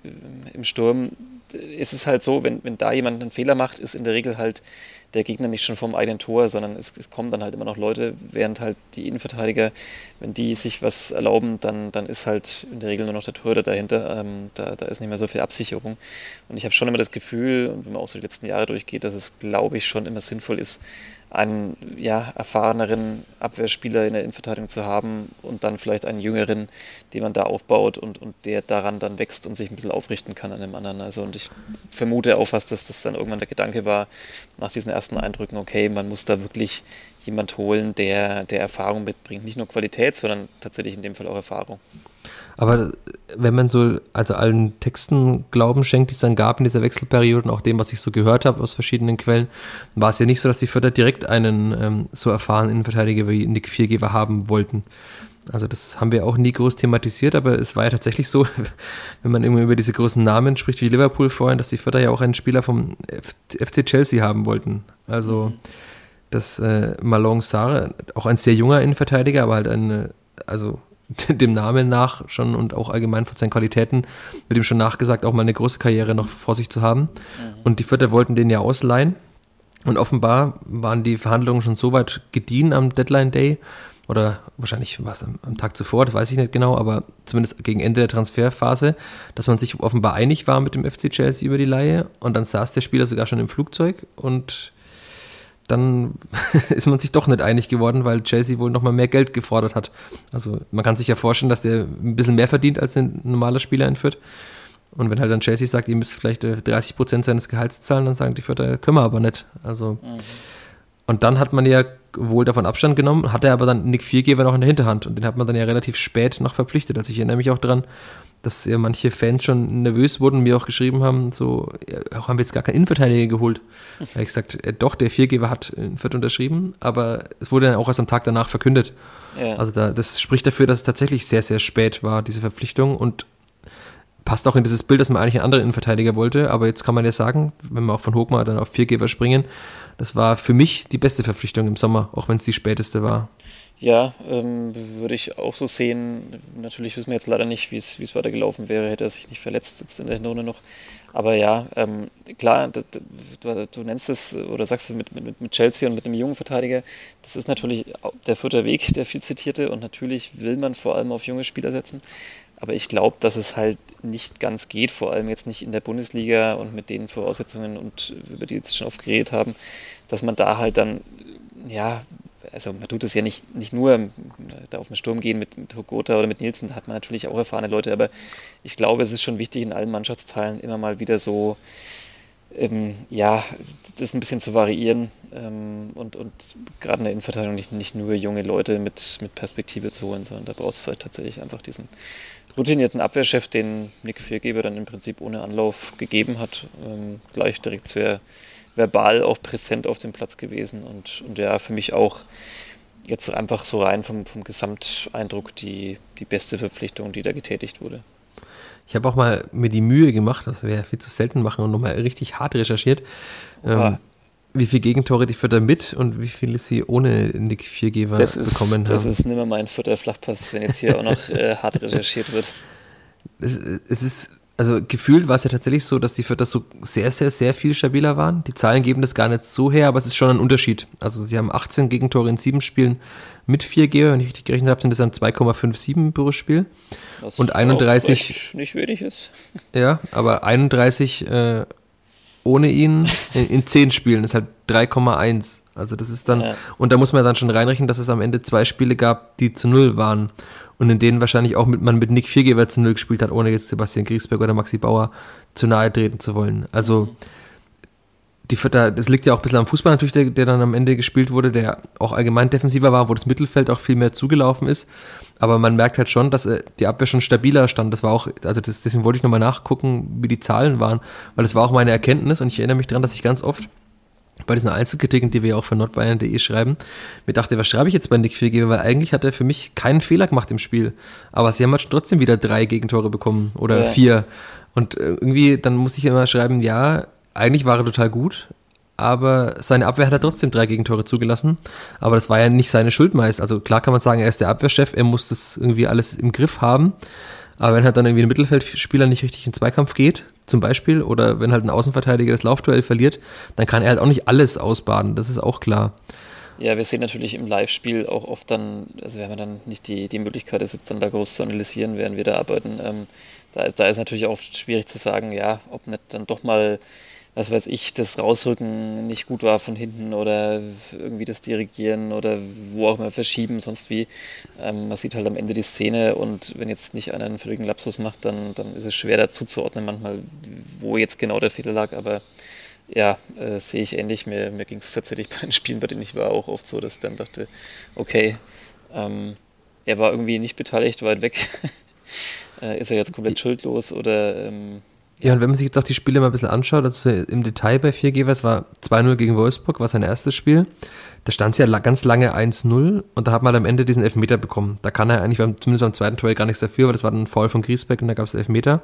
im Sturm. Ist es halt so, wenn, wenn da jemand einen Fehler macht, ist in der Regel halt der Gegner nicht schon vom eigenen Tor, sondern es, es, kommen dann halt immer noch Leute, während halt die Innenverteidiger, wenn die sich was erlauben, dann, dann ist halt in der Regel nur noch der Torhüter dahinter. Ähm, da, da ist nicht mehr so viel Absicherung. Und ich habe schon immer das Gefühl, wenn man auch so die letzten Jahre durchgeht, dass es, glaube ich, schon immer sinnvoll ist, einen ja, erfahreneren Abwehrspieler in der Innenverteidigung zu haben und dann vielleicht einen jüngeren, den man da aufbaut und, und der daran dann wächst und sich ein bisschen aufrichten kann an dem anderen. Also und ich vermute auch fast, dass das dann irgendwann der Gedanke war, nach diesen ersten Eindrücken, okay, man muss da wirklich jemand holen, der, der Erfahrung mitbringt. Nicht nur Qualität, sondern tatsächlich in dem Fall auch Erfahrung.
Aber wenn man so, also allen Texten Glauben schenkt, die es dann gab in dieser Wechselperiode und auch dem, was ich so gehört habe aus verschiedenen Quellen, war es ja nicht so, dass die Förder direkt einen ähm, so erfahrenen Innenverteidiger wie Nick Viergeber haben wollten. Also das haben wir auch nie groß thematisiert, aber es war ja tatsächlich so, wenn man immer über diese großen Namen spricht wie Liverpool vorhin, dass die Förder ja auch einen Spieler vom FC Chelsea haben wollten. Also mhm. das äh, Malong Sarre, auch ein sehr junger Innenverteidiger, aber halt ein, also dem Namen nach schon und auch allgemein von seinen Qualitäten wird ihm schon nachgesagt, auch mal eine große Karriere noch vor sich zu haben. Mhm. Und die Vierter wollten den ja ausleihen. Und offenbar waren die Verhandlungen schon so weit gediehen am Deadline Day oder wahrscheinlich was am, am, Tag zuvor, das weiß ich nicht genau, aber zumindest gegen Ende der Transferphase, dass man sich offenbar einig war mit dem FC Chelsea über die Leihe und dann saß der Spieler sogar schon im Flugzeug und dann ist man sich doch nicht einig geworden, weil Chelsea wohl nochmal mehr Geld gefordert hat. Also man kann sich ja vorstellen, dass der ein bisschen mehr verdient als ein normaler Spieler in Fürth. Und wenn halt dann Chelsea sagt, ihr müsst vielleicht 30 äh, Prozent seines Gehalts zahlen, dann sagen die Fürther, können wir aber nicht. Also mhm. und dann hat man ja wohl davon Abstand genommen, hatte aber dann Nick Viergeber noch in der Hinterhand und den hat man dann ja relativ spät noch verpflichtet. Also ich erinnere mich auch daran, dass ja manche Fans schon nervös wurden, mir auch geschrieben haben, so, ja, haben wir jetzt gar keinen Innenverteidiger geholt. da habe ich gesagt, äh, doch, der Viergeber hat in Fürth unterschrieben, aber es wurde dann auch erst am Tag danach verkündet. Ja. Also da, das spricht dafür, dass es tatsächlich sehr, sehr spät war, diese Verpflichtung und passt auch in dieses Bild, dass man eigentlich einen anderen Innenverteidiger wollte, aber jetzt kann man ja sagen, wenn wir auch von Hochmar dann auf Viergeber springen, das war für mich die beste Verpflichtung im Sommer, auch wenn es die späteste war.
Ja, ähm, würde ich auch so sehen. Natürlich wissen wir jetzt leider nicht, wie es weitergelaufen wäre, hätte er sich nicht verletzt, sitzt in der Hinrunde noch. Aber ja, ähm, klar, du, du, nennst es oder sagst es mit, mit, mit Chelsea und mit einem jungen Verteidiger. Das ist natürlich der vierte Weg, der viel zitierte. Und natürlich will man vor allem auf junge Spieler setzen. Aber ich glaube, dass es halt nicht ganz geht, vor allem jetzt nicht in der Bundesliga und mit den Voraussetzungen und über die jetzt schon oft geredet haben, dass man da halt dann ja also man tut es ja nicht, nicht nur äh, da auf den Sturm gehen mit, mit Hogota oder mit Nielsen, da hat man natürlich auch erfahrene Leute, aber ich glaube, es ist schon wichtig, in allen Mannschaftsteilen immer mal wieder so, ähm, ja, das ein bisschen zu variieren ähm, und, und gerade in der Innenverteidigung nicht, nicht nur junge Leute mit, mit Perspektive zu holen, sondern da braucht es vielleicht tatsächlich einfach diesen routinierten Abwehrchef, den Nick Viergeber dann im Prinzip ohne Anlauf gegeben hat, ähm, gleich direkt sehr verbal auch präsent auf dem Platz gewesen und, und ja, für mich auch jetzt einfach so rein vom, vom Gesamteindruck die, die beste Verpflichtung, die da getätigt wurde.
Ich habe auch mal mir die Mühe gemacht, das wäre viel zu selten machen und nochmal richtig hart recherchiert. Ähm, wie viele Gegentore die Vierter mit und wie viele sie ohne Nick Viergeber
das
ist, bekommen
haben. Das ist nimmer mein vierter Flachpass, wenn jetzt hier auch noch äh, hart recherchiert wird.
Es, es, ist also gefühlt war es ja tatsächlich so, dass die Vierter so sehr, sehr, sehr viel stabiler waren. Die Zahlen geben das gar nicht so her, aber es ist schon ein Unterschied. Also sie haben 18 Gegentore in sieben Spielen mit 4 Geber, wenn ich richtig gerechnet habe, sind das dann 2,57 pro Spiel. Was und 31
nicht wenig ist.
Ja, aber 31 äh, ohne ihn in, in 10 Spielen ist halt 3,1. Also das ist dann, ja. und da muss man dann schon reinrechnen, dass es am Ende zwei Spiele gab, die zu null waren und in denen wahrscheinlich auch mit, man mit Nick Viergeber zu Null gespielt hat, ohne jetzt Sebastian Griesberg oder Maxi Bauer zu nahe treten zu wollen. Also die das liegt ja auch ein bisschen am Fußball natürlich, der, der dann am Ende gespielt wurde, der auch allgemein defensiver war, wo das Mittelfeld auch viel mehr zugelaufen ist. Aber man merkt halt schon, dass äh, die Abwehr schon stabiler stand. Das war auch, also das, deswegen wollte ich nochmal nachgucken, wie die Zahlen waren, weil das war auch meine Erkenntnis und ich erinnere mich daran, dass ich ganz oft bei diesen Einzelkritiken, die wir ja auch für nordbayern.de schreiben, mir dachte, was schreibe ich jetzt bei Nick Viergeber, weil eigentlich hat er für mich keinen Fehler gemacht im Spiel. Aber sie haben halt trotzdem wieder drei Gegentore bekommen oder ja. vier. Und äh, irgendwie, dann muss ich immer schreiben, ja, eigentlich war er total gut, aber seine Abwehr hat er trotzdem drei Gegentore zugelassen. Aber das war ja nicht seine Schuld meist. Also klar kann man sagen, er ist der Abwehrchef, er muss das irgendwie alles im Griff haben. Aber wenn halt dann irgendwie ein Mittelfeldspieler nicht richtig in Zweikampf geht, zum Beispiel, oder wenn halt ein Außenverteidiger das Laufduell verliert, dann kann er halt auch nicht alles ausbaden, das ist auch klar.
Ja, wir sehen natürlich im Live-Spiel auch oft dann, also wir haben dann nicht die, die Möglichkeit, das jetzt dann da groß zu analysieren, während wir da arbeiten. Ähm, da, da ist natürlich auch schwierig zu sagen, ja, ob nicht dann doch mal was weiß ich, das Rausrücken nicht gut war von hinten oder irgendwie das Dirigieren oder wo auch immer verschieben, sonst wie. Ähm, man sieht halt am Ende die Szene und wenn jetzt nicht einer einen völligen Lapsus macht, dann, dann ist es schwer dazu zu ordnen manchmal, wo jetzt genau der Fehler lag, aber ja, äh, sehe ich ähnlich. Mir, mir ging es tatsächlich bei den Spielen, bei denen ich war, auch oft so, dass ich dann dachte, okay, ähm, er war irgendwie nicht beteiligt, weit weg. äh, ist er jetzt komplett schuldlos oder ähm,
ja, und wenn man sich jetzt auch die Spiele mal ein bisschen anschaut, also im Detail bei 4G, es war 2-0 gegen Wolfsburg, war sein erstes Spiel. Da stand es ja ganz lange 1-0 und da hat man am Ende diesen Elfmeter bekommen. Da kann er eigentlich beim, zumindest beim zweiten Tor gar nichts dafür, weil das war ein Foul von Griesbeck und da gab es Elfmeter.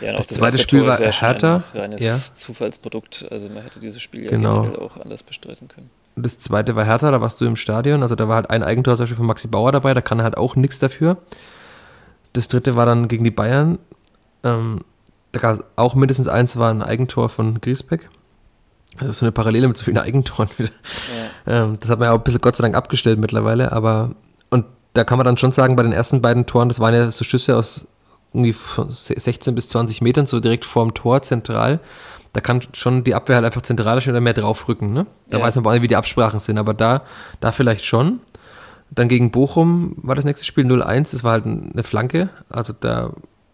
Ja, das, das zweite Spiel war härter. Ein reines ja. Zufallsprodukt, also man hätte dieses Spiel ja
genau.
auch anders bestreiten können.
Und das zweite war härter, da warst du im Stadion, also da war halt ein Eigentor zum Beispiel von Maxi Bauer dabei, da kann er halt auch nichts dafür. Das dritte war dann gegen die Bayern. Ähm, da gab es auch mindestens eins, war ein Eigentor von Griesbeck. Also so eine Parallele mit so vielen Eigentoren wieder. Ja. Ähm, das hat man ja auch ein bisschen Gott sei Dank abgestellt mittlerweile, aber und da kann man dann schon sagen, bei den ersten beiden Toren, das waren ja so Schüsse aus irgendwie 16 bis 20 Metern, so direkt vorm Tor zentral. Da kann schon die Abwehr halt einfach zentral stehen oder mehr draufrücken, ne? Da ja. weiß man auch nicht, wie die Absprachen sind, aber da, da vielleicht schon. Dann gegen Bochum war das nächste Spiel 0-1, das war halt eine Flanke. Also da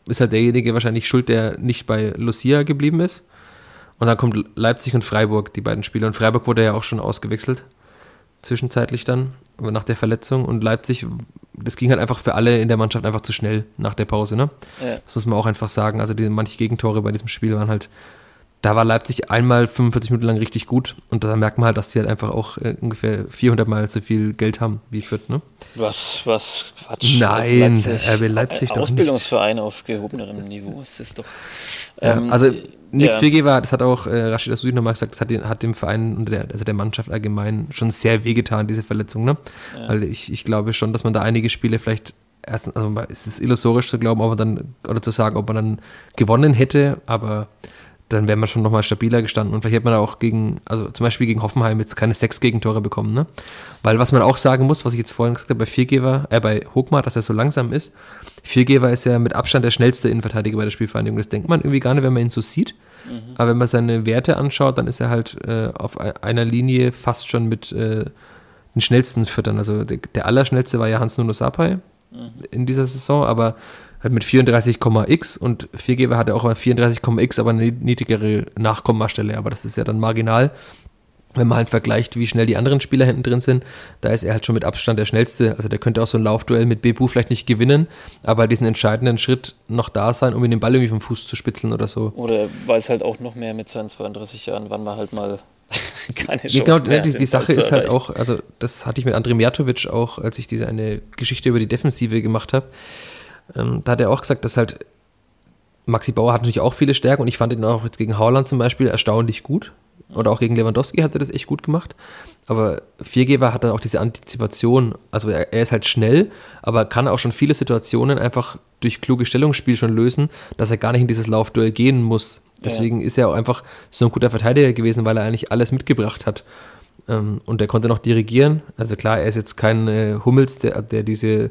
ist halt derjenige wahrscheinlich schuld, der nicht bei Lucia geblieben ist. Und dann kommt Leipzig und Freiburg, die beiden Spiele. Und Freiburg wurde ja auch schon ausgewechselt, zwischenzeitlich dann, nach der Verletzung. Und Leipzig, das ging halt einfach für alle in der Mannschaft einfach zu schnell nach der Pause. Ne? Ja. Das muss man auch einfach sagen. Also die, manche Gegentore bei diesem Spiel waren halt da war Leipzig einmal 45 Minuten lang richtig gut und da merkt man halt, dass sie halt einfach auch äh, ungefähr 400 Mal so viel Geld haben wie Fürth, ne?
Was, was, Quatsch.
Nein, Leipzig, RB Leipzig
doch Ausbildungsverein nicht. auf gehobenerem Niveau, das ist doch...
Ähm, ja, also Nick ja. Fege war, das hat auch äh, Rashid Asudi nochmal gesagt, das hat, den, hat dem Verein und der, also der Mannschaft allgemein schon sehr wehgetan, diese Verletzung, ne? Ja. Weil ich, ich glaube schon, dass man da einige Spiele vielleicht erstens, also es ist illusorisch zu glauben, ob man dann, oder zu sagen, ob man dann gewonnen hätte, aber dann wäre man schon nochmal stabiler gestanden. Und vielleicht hätte man auch gegen, also zum Beispiel gegen Hoffenheim jetzt keine sechs Gegentore bekommen, ne? Weil was man auch sagen muss, was ich jetzt vorhin gesagt habe, bei Viergeber, äh, bei Hochmar, dass er so langsam ist. Viergeber ist ja mit Abstand der schnellste Innenverteidiger bei der Spielvereinigung. Das denkt man irgendwie gar nicht, wenn man ihn so sieht. Mhm. Aber wenn man seine Werte anschaut, dann ist er halt äh, auf einer Linie fast schon mit äh, den schnellsten Füttern. Also der, der allerschnellste war ja Hans Nuno Sapai mhm. in dieser Saison, aber halt mit 34,x und Viergeber hatte auch 34,x, aber eine niedrigere Nachkommastelle, aber das ist ja dann marginal. Wenn man halt vergleicht, wie schnell die anderen Spieler hinten drin sind, da ist er halt schon mit Abstand der schnellste. Also der könnte auch so ein Laufduell mit Bebu vielleicht nicht gewinnen, aber diesen entscheidenden Schritt noch da sein, um ihn den Ball irgendwie vom Fuß zu spitzeln oder so.
Oder weiß halt auch noch mehr mit seinen 32 Jahren, wann man halt mal
keine Chance Genau, mehr, die, die Sache ist halt auch, also das hatte ich mit André Mijatovic auch, als ich diese eine Geschichte über die Defensive gemacht habe ähm, da hat er auch gesagt, dass halt Maxi Bauer hat natürlich auch viele Stärken und ich fand ihn auch jetzt gegen Haaland zum Beispiel erstaunlich gut. Oder auch gegen Lewandowski hat er das echt gut gemacht. Aber Viergeber hat dann auch diese Antizipation. Also er, er, ist halt schnell, aber kann auch schon viele Situationen einfach durch kluge Stellungsspiel schon lösen, dass er gar nicht in dieses Laufduell gehen muss. Deswegen ja. ist er auch einfach so ein guter Verteidiger gewesen, weil er eigentlich alles mitgebracht hat. Ähm, und er konnte noch dirigieren. Also klar, er ist jetzt kein äh, Hummels, der, der diese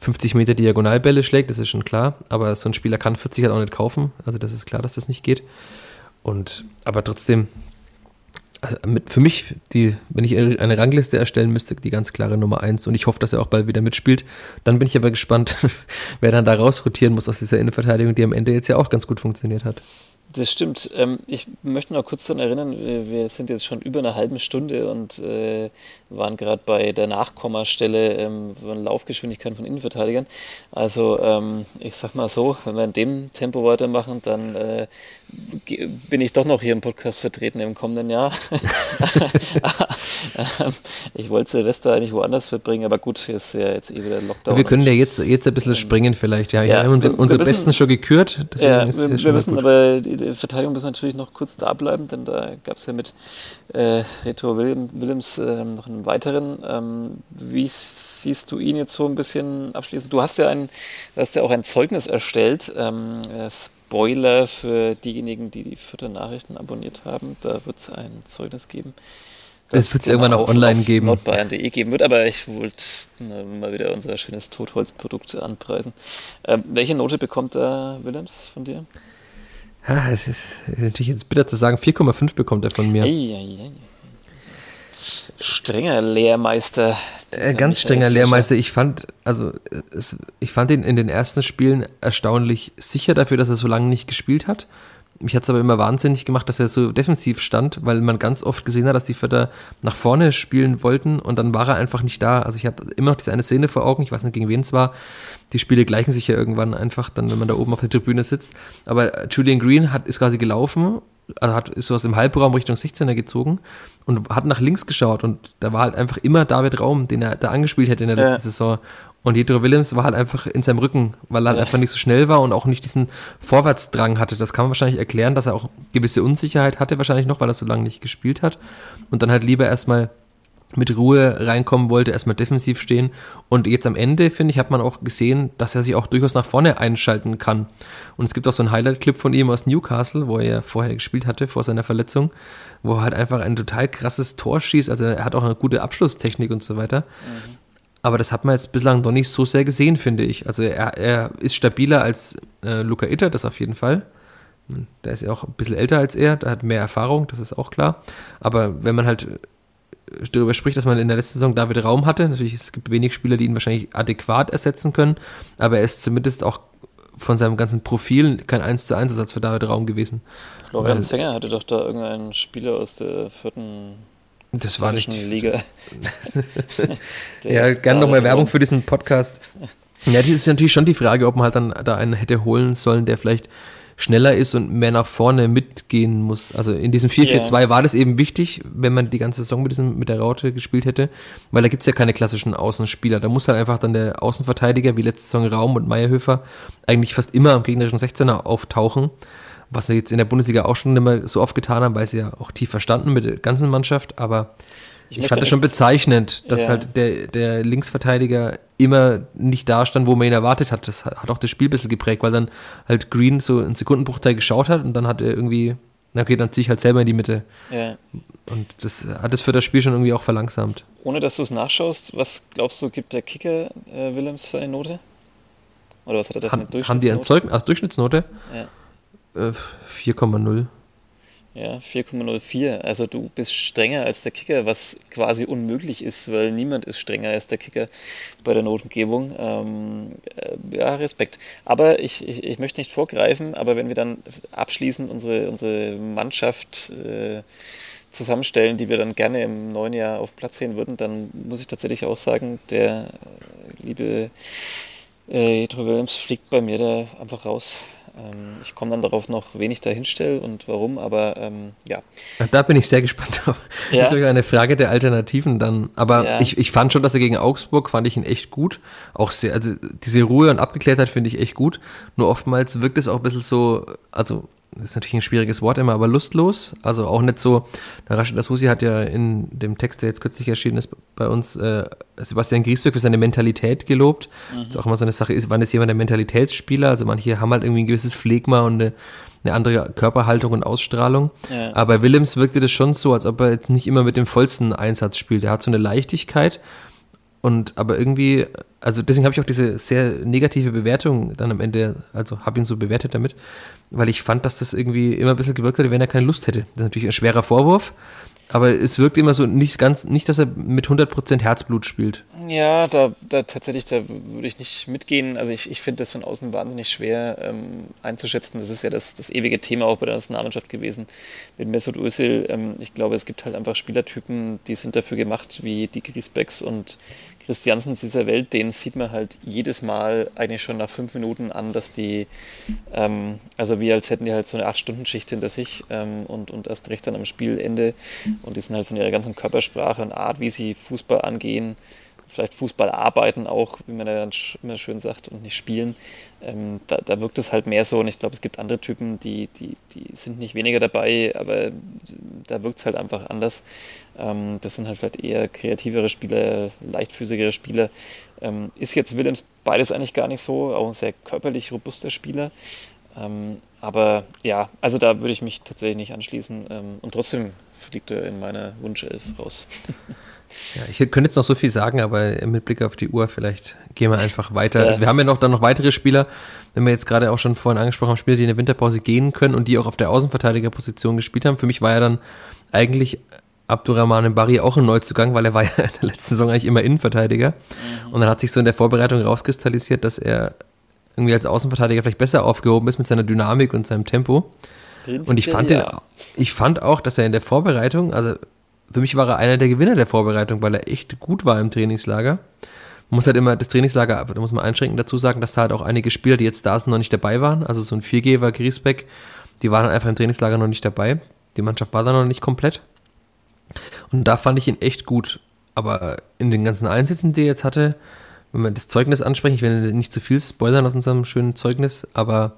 50 Meter Diagonalbälle schlägt, das ist schon klar. Aber so ein Spieler kann 40 halt auch nicht kaufen. Also das ist klar, dass das nicht geht. Und aber trotzdem, also mit, für mich, die, wenn ich eine Rangliste erstellen müsste, die ganz klare Nummer eins. Und ich hoffe, dass er auch bald wieder mitspielt. Dann bin ich aber gespannt, wer dann da rausrotieren muss aus dieser Innenverteidigung, die am Ende jetzt ja auch ganz gut funktioniert hat.
Das stimmt. Ähm, ich möchte noch kurz daran erinnern, wir sind jetzt schon über eine halbe Stunde und waren gerade bei der Nachkommastelle ähm, von Laufgeschwindigkeit von Innenverteidigern. Also ähm, ich sag mal so, wenn wir in dem Tempo weitermachen, dann äh, bin ich doch noch hier im Podcast vertreten im kommenden Jahr. ich wollte Silvester eigentlich woanders verbringen, aber gut, ist ja jetzt eh wieder Lockdown.
Wir können ja jetzt, jetzt ein bisschen springen vielleicht. Ja, ja, wir haben unsere, unsere wir Besten schon gekürt.
Ja, wir, wir müssen aber die, Verteidigung muss natürlich noch kurz da bleiben, denn da gab es ja mit äh, Reto William, Willems äh, noch einen weiteren. Ähm, wie siehst du ihn jetzt so ein bisschen abschließend? Du hast ja ein, hast ja auch ein Zeugnis erstellt. Ähm, Spoiler für diejenigen, die die Vierter Nachrichten abonniert haben. Da wird es ein Zeugnis geben.
Das wird es irgendwann auch online auf geben.
Nordbayern.de geben wird, aber ich wollte mal wieder unser schönes Totholzprodukt anpreisen. Ähm, welche Note bekommt der Willems von dir?
Ja, es ist, ist, natürlich jetzt bitter zu sagen, 4,5 bekommt er von mir. Ei, ei, ei.
Strenger Lehrmeister.
Äh, ganz strenger Lehrmeister. Ich fand, also es, ich fand ihn in den ersten Spielen erstaunlich sicher dafür, dass er so lange nicht gespielt hat. Mich hat es aber immer wahnsinnig gemacht, dass er so defensiv stand, weil man ganz oft gesehen hat, dass die Vierter nach vorne spielen wollten und dann war er einfach nicht da. Also ich habe immer noch diese eine Szene vor Augen, ich weiß nicht, gegen wen es war. Die Spiele gleichen sich ja irgendwann einfach dann, wenn man da oben auf der Tribüne sitzt. Aber Julian Green hat, ist quasi gelaufen also hat, ist so aus dem Halbraum Richtung 16er gezogen und hat nach links geschaut und da war halt einfach immer David Raum, den er da angespielt hätte in der letzten ja. Saison. Und Jedro Willems war halt einfach in seinem Rücken, weil er halt ja. einfach nicht so schnell war und auch nicht diesen Vorwärtsdrang hatte. Das kann man wahrscheinlich erklären, dass er auch gewisse Unsicherheit hatte, wahrscheinlich noch, weil er so lange nicht gespielt hat. Und dann halt lieber erstmal mit Ruhe reinkommen wollte, erstmal defensiv stehen. Und jetzt am Ende, finde ich, hat man auch gesehen, dass er sich auch durchaus nach vorne einschalten kann. Und es gibt auch so einen Highlight-Clip von ihm aus Newcastle, wo er ja vorher gespielt hatte, vor seiner Verletzung, wo er halt einfach ein total krasses Tor schießt. Also er hat auch eine gute Abschlusstechnik und so weiter. Mhm. Aber das hat man jetzt bislang noch nicht so sehr gesehen, finde ich. Also er, er ist stabiler als äh, Luca Itter, das auf jeden Fall. Der ist ja auch ein bisschen älter als er, der hat mehr Erfahrung, das ist auch klar. Aber wenn man halt darüber spricht, dass man in der letzten Saison David Raum hatte. Natürlich, es gibt wenig Spieler, die ihn wahrscheinlich adäquat ersetzen können, aber er ist zumindest auch von seinem ganzen Profil kein 1 zu 1 Ersatz für David Raum gewesen.
Florian Zenger hatte doch da irgendeinen Spieler aus der vierten
das war nicht Liga. ja, gerne nochmal Werbung für diesen Podcast. Ja, das ist natürlich schon die Frage, ob man halt dann da einen hätte holen sollen, der vielleicht schneller ist und mehr nach vorne mitgehen muss. Also in diesem 4-4-2 yeah. war das eben wichtig, wenn man die ganze Saison mit, diesem, mit der Raute gespielt hätte, weil da gibt es ja keine klassischen Außenspieler. Da muss halt einfach dann der Außenverteidiger, wie letzte Saison Raum und Meierhöfer, eigentlich fast immer am gegnerischen 16er auftauchen, was sie jetzt in der Bundesliga auch schon immer so oft getan haben, weil sie ja auch tief verstanden mit der ganzen Mannschaft, aber ich, ich fand das schon bezeichnend, dass ja. halt der, der Linksverteidiger immer nicht da stand, wo man ihn erwartet hat. Das hat auch das Spiel ein bisschen geprägt, weil dann halt Green so einen Sekundenbruchteil geschaut hat und dann hat er irgendwie, na okay, dann ziehe ich halt selber in die Mitte. Ja. Und das hat es für das Spiel schon irgendwie auch verlangsamt.
Ohne dass du es nachschaust, was glaubst du, gibt der Kicker äh, Willems für eine Note?
Oder was hat er da für eine Durchschnittsnote? Haben die ein Zeugnis als Durchschnittsnote? Ja. Äh, 4,0.
Ja, 4,04. Also du bist strenger als der Kicker, was quasi unmöglich ist, weil niemand ist strenger als der Kicker bei der Notengebung. Ähm, äh, ja, Respekt. Aber ich, ich, ich, möchte nicht vorgreifen, aber wenn wir dann abschließend unsere, unsere Mannschaft äh, zusammenstellen, die wir dann gerne im neuen Jahr auf Platz sehen würden, dann muss ich tatsächlich auch sagen, der liebe äh, Jetro Williams fliegt bei mir da einfach raus. Ähm, ich komme dann darauf noch, wen ich da hinstelle und warum, aber ähm, ja.
Da bin ich sehr gespannt drauf. Ja. Das ist natürlich eine Frage der Alternativen dann. Aber ja. ich, ich fand schon, dass er gegen Augsburg fand ich ihn echt gut. Auch sehr, also diese Ruhe und Abgeklärtheit finde ich echt gut. Nur oftmals wirkt es auch ein bisschen so, also ist natürlich ein schwieriges Wort immer, aber lustlos. Also auch nicht so, der Rashid Asusi hat ja in dem Text, der jetzt kürzlich erschienen ist, bei uns äh, Sebastian Griesbeck für seine Mentalität gelobt. Mhm. Das ist auch immer so eine Sache, ist, wann ist jemand der Mentalitätsspieler? Also manche haben halt irgendwie ein gewisses Phlegma und eine, eine andere Körperhaltung und Ausstrahlung. Ja. Aber bei Willems wirkte das schon so, als ob er jetzt nicht immer mit dem vollsten Einsatz spielt. Er hat so eine Leichtigkeit und aber irgendwie, also deswegen habe ich auch diese sehr negative Bewertung dann am Ende, also habe ihn so bewertet damit, weil ich fand, dass das irgendwie immer ein bisschen gewirkt hat, wenn er keine Lust hätte. Das ist natürlich ein schwerer Vorwurf, aber es wirkt immer so nicht ganz, nicht, dass er mit 100% Herzblut spielt.
Ja, da, da tatsächlich, da würde ich nicht mitgehen. Also ich, ich finde das von außen wahnsinnig schwer ähm, einzuschätzen. Das ist ja das, das ewige Thema auch bei der Nationalmannschaft gewesen mit Mesut Özil. Ähm, ich glaube, es gibt halt einfach Spielertypen, die sind dafür gemacht, wie die Griesbecks und Christiansens dieser Welt, denen sieht man halt jedes Mal eigentlich schon nach fünf Minuten an, dass die, ähm, also wie als hätten die halt so eine Acht-Stunden-Schicht hinter sich ähm, und, und erst recht dann am Spielende. Und die sind halt von ihrer ganzen Körpersprache und Art, wie sie Fußball angehen, vielleicht Fußball arbeiten auch, wie man ja dann immer schön sagt, und nicht spielen. Ähm, da, da, wirkt es halt mehr so und ich glaube, es gibt andere Typen, die, die, die sind nicht weniger dabei, aber da wirkt es halt einfach anders. Ähm, das sind halt vielleicht eher kreativere Spieler, leichtfüßigere Spieler. Ähm, ist jetzt Willems beides eigentlich gar nicht so, auch ein sehr körperlich robuster Spieler. Ähm, aber ja, also da würde ich mich tatsächlich nicht anschließen ähm, und trotzdem fliegt er in meiner Wunschelf raus.
Ja, ich könnte jetzt noch so viel sagen, aber mit Blick auf die Uhr, vielleicht gehen wir einfach weiter. Ja. Also wir haben ja noch dann noch weitere Spieler, wenn wir jetzt gerade auch schon vorhin angesprochen haben, Spieler, die in der Winterpause gehen können und die auch auf der Außenverteidigerposition gespielt haben. Für mich war ja dann eigentlich Abdurrahman Bari auch ein Neuzugang, weil er war ja in der letzten Saison eigentlich immer Innenverteidiger. Mhm. Und dann hat sich so in der Vorbereitung rauskristallisiert, dass er irgendwie als Außenverteidiger vielleicht besser aufgehoben ist mit seiner Dynamik und seinem Tempo. Und ich fand, ja. den, ich fand auch, dass er in der Vorbereitung, also für mich war er einer der Gewinner der Vorbereitung, weil er echt gut war im Trainingslager. Man muss halt immer das Trainingslager, da muss man einschränken dazu sagen, dass da halt auch einige Spieler, die jetzt da sind, noch nicht dabei waren. Also so ein Viergeber, Griesbeck, die waren einfach im Trainingslager noch nicht dabei. Die Mannschaft war da noch nicht komplett. Und da fand ich ihn echt gut. Aber in den ganzen Einsätzen, die er jetzt hatte, wenn wir das Zeugnis ansprechen, ich will nicht zu viel spoilern aus unserem schönen Zeugnis, aber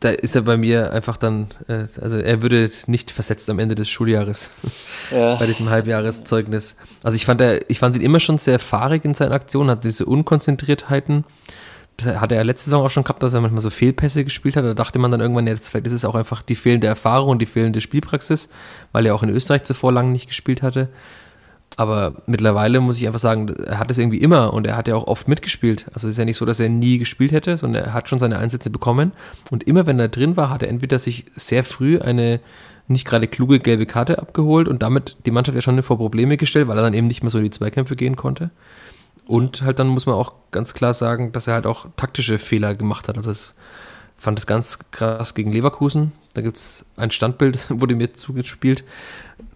da ist er bei mir einfach dann, äh, also er würde nicht versetzt am Ende des Schuljahres ja. bei diesem Halbjahreszeugnis. Also ich fand er, ich fand ihn immer schon sehr fahrig in seinen Aktionen, hat diese Unkonzentriertheiten. Das hat er ja letzte Saison auch schon gehabt, dass er manchmal so Fehlpässe gespielt hat. Da dachte man dann irgendwann, ja, vielleicht ist es auch einfach die fehlende Erfahrung und die fehlende Spielpraxis, weil er auch in Österreich zuvor lange nicht gespielt hatte. Aber mittlerweile muss ich einfach sagen, er hat es irgendwie immer und er hat ja auch oft mitgespielt. Also es ist ja nicht so, dass er nie gespielt hätte, sondern er hat schon seine Einsätze bekommen. Und immer wenn er drin war, hat er entweder sich sehr früh eine nicht gerade kluge gelbe Karte abgeholt und damit die Mannschaft ja schon vor Probleme gestellt, weil er dann eben nicht mehr so in die Zweikämpfe gehen konnte. Und halt dann muss man auch ganz klar sagen, dass er halt auch taktische Fehler gemacht hat. Also es fand es ganz krass gegen Leverkusen. Da gibt es ein Standbild, das wurde mir zugespielt.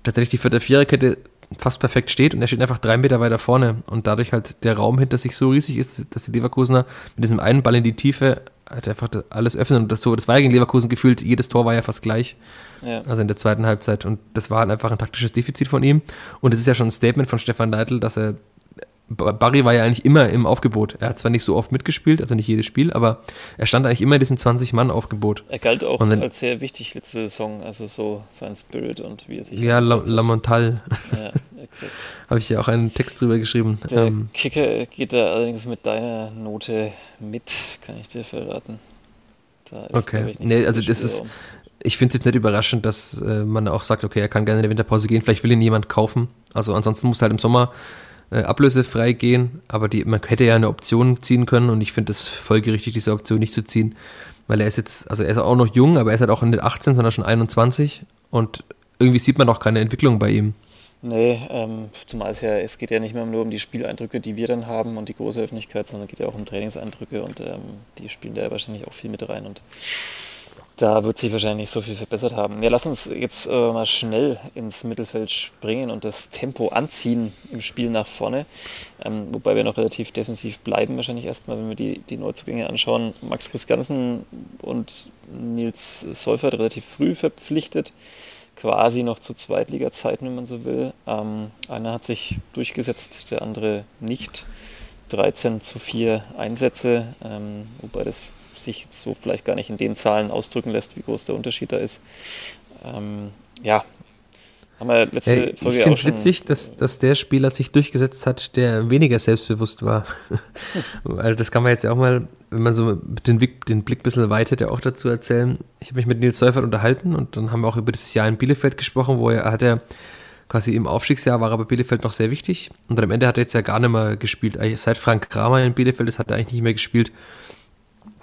Tatsächlich die vierte Viererkette fast perfekt steht und er steht einfach drei Meter weiter vorne und dadurch halt der Raum hinter sich so riesig ist, dass die Leverkusener mit diesem einen Ball in die Tiefe halt einfach alles öffnen und das so, das war ja gegen Leverkusen gefühlt, jedes Tor war ja fast gleich. Ja. Also in der zweiten Halbzeit und das war halt einfach ein taktisches Defizit von ihm und es ist ja schon ein Statement von Stefan Leitl, dass er Barry war ja eigentlich immer im Aufgebot. Er hat zwar nicht so oft mitgespielt, also nicht jedes Spiel, aber er stand eigentlich immer in diesem 20-Mann-Aufgebot.
Er galt auch dann, als sehr wichtig letzte Saison, also so sein Spirit und wie er sich.
Ja, La, La Montal. Ja, exakt. Habe ich ja auch einen Text drüber geschrieben.
Der ähm, Kicker geht da allerdings mit deiner Note mit, kann ich dir verraten.
Da ist, okay, ich, nee, so also das ist. Ich finde es jetzt nicht überraschend, dass äh, man auch sagt, okay, er kann gerne in der Winterpause gehen, vielleicht will ihn jemand kaufen. Also ansonsten muss er halt im Sommer äh, ablösefrei gehen, aber die, man hätte ja eine Option ziehen können und ich finde es folgerichtig, diese Option nicht zu ziehen, weil er ist jetzt, also er ist auch noch jung, aber er ist halt auch nicht 18, sondern schon 21 und irgendwie sieht man auch keine Entwicklung bei ihm.
Nee, ähm, zumal es ja, es geht ja nicht mehr nur um die Spieleindrücke, die wir dann haben und die große Öffentlichkeit, sondern es geht ja auch um Trainingseindrücke und ähm, die spielen da ja wahrscheinlich auch viel mit rein und da wird sich wahrscheinlich nicht so viel verbessert haben. Ja, lass uns jetzt äh, mal schnell ins Mittelfeld springen und das Tempo anziehen im Spiel nach vorne. Ähm, wobei wir noch relativ defensiv bleiben, wahrscheinlich erstmal, wenn wir die, die Neuzugänge anschauen. Max Christiansen und Nils Seufert relativ früh verpflichtet, quasi noch zu Zweitliga-Zeiten, wenn man so will. Ähm, einer hat sich durchgesetzt, der andere nicht. 13 zu 4 Einsätze, ähm, wobei das sich so vielleicht gar nicht in den Zahlen ausdrücken lässt, wie groß der Unterschied da ist. Ähm, ja,
haben wir letzte ja, ich Folge Ich finde es witzig, dass, dass der Spieler sich durchgesetzt hat, der weniger selbstbewusst war. Weil das kann man jetzt ja auch mal, wenn man so den, den Blick ein bisschen weitet, ja auch dazu erzählen. Ich habe mich mit Nils Seufert unterhalten und dann haben wir auch über dieses Jahr in Bielefeld gesprochen, wo er hat er quasi im Aufstiegsjahr war er bei Bielefeld noch sehr wichtig und am Ende hat er jetzt ja gar nicht mehr gespielt. Seit Frank Kramer in Bielefeld ist, hat er eigentlich nicht mehr gespielt.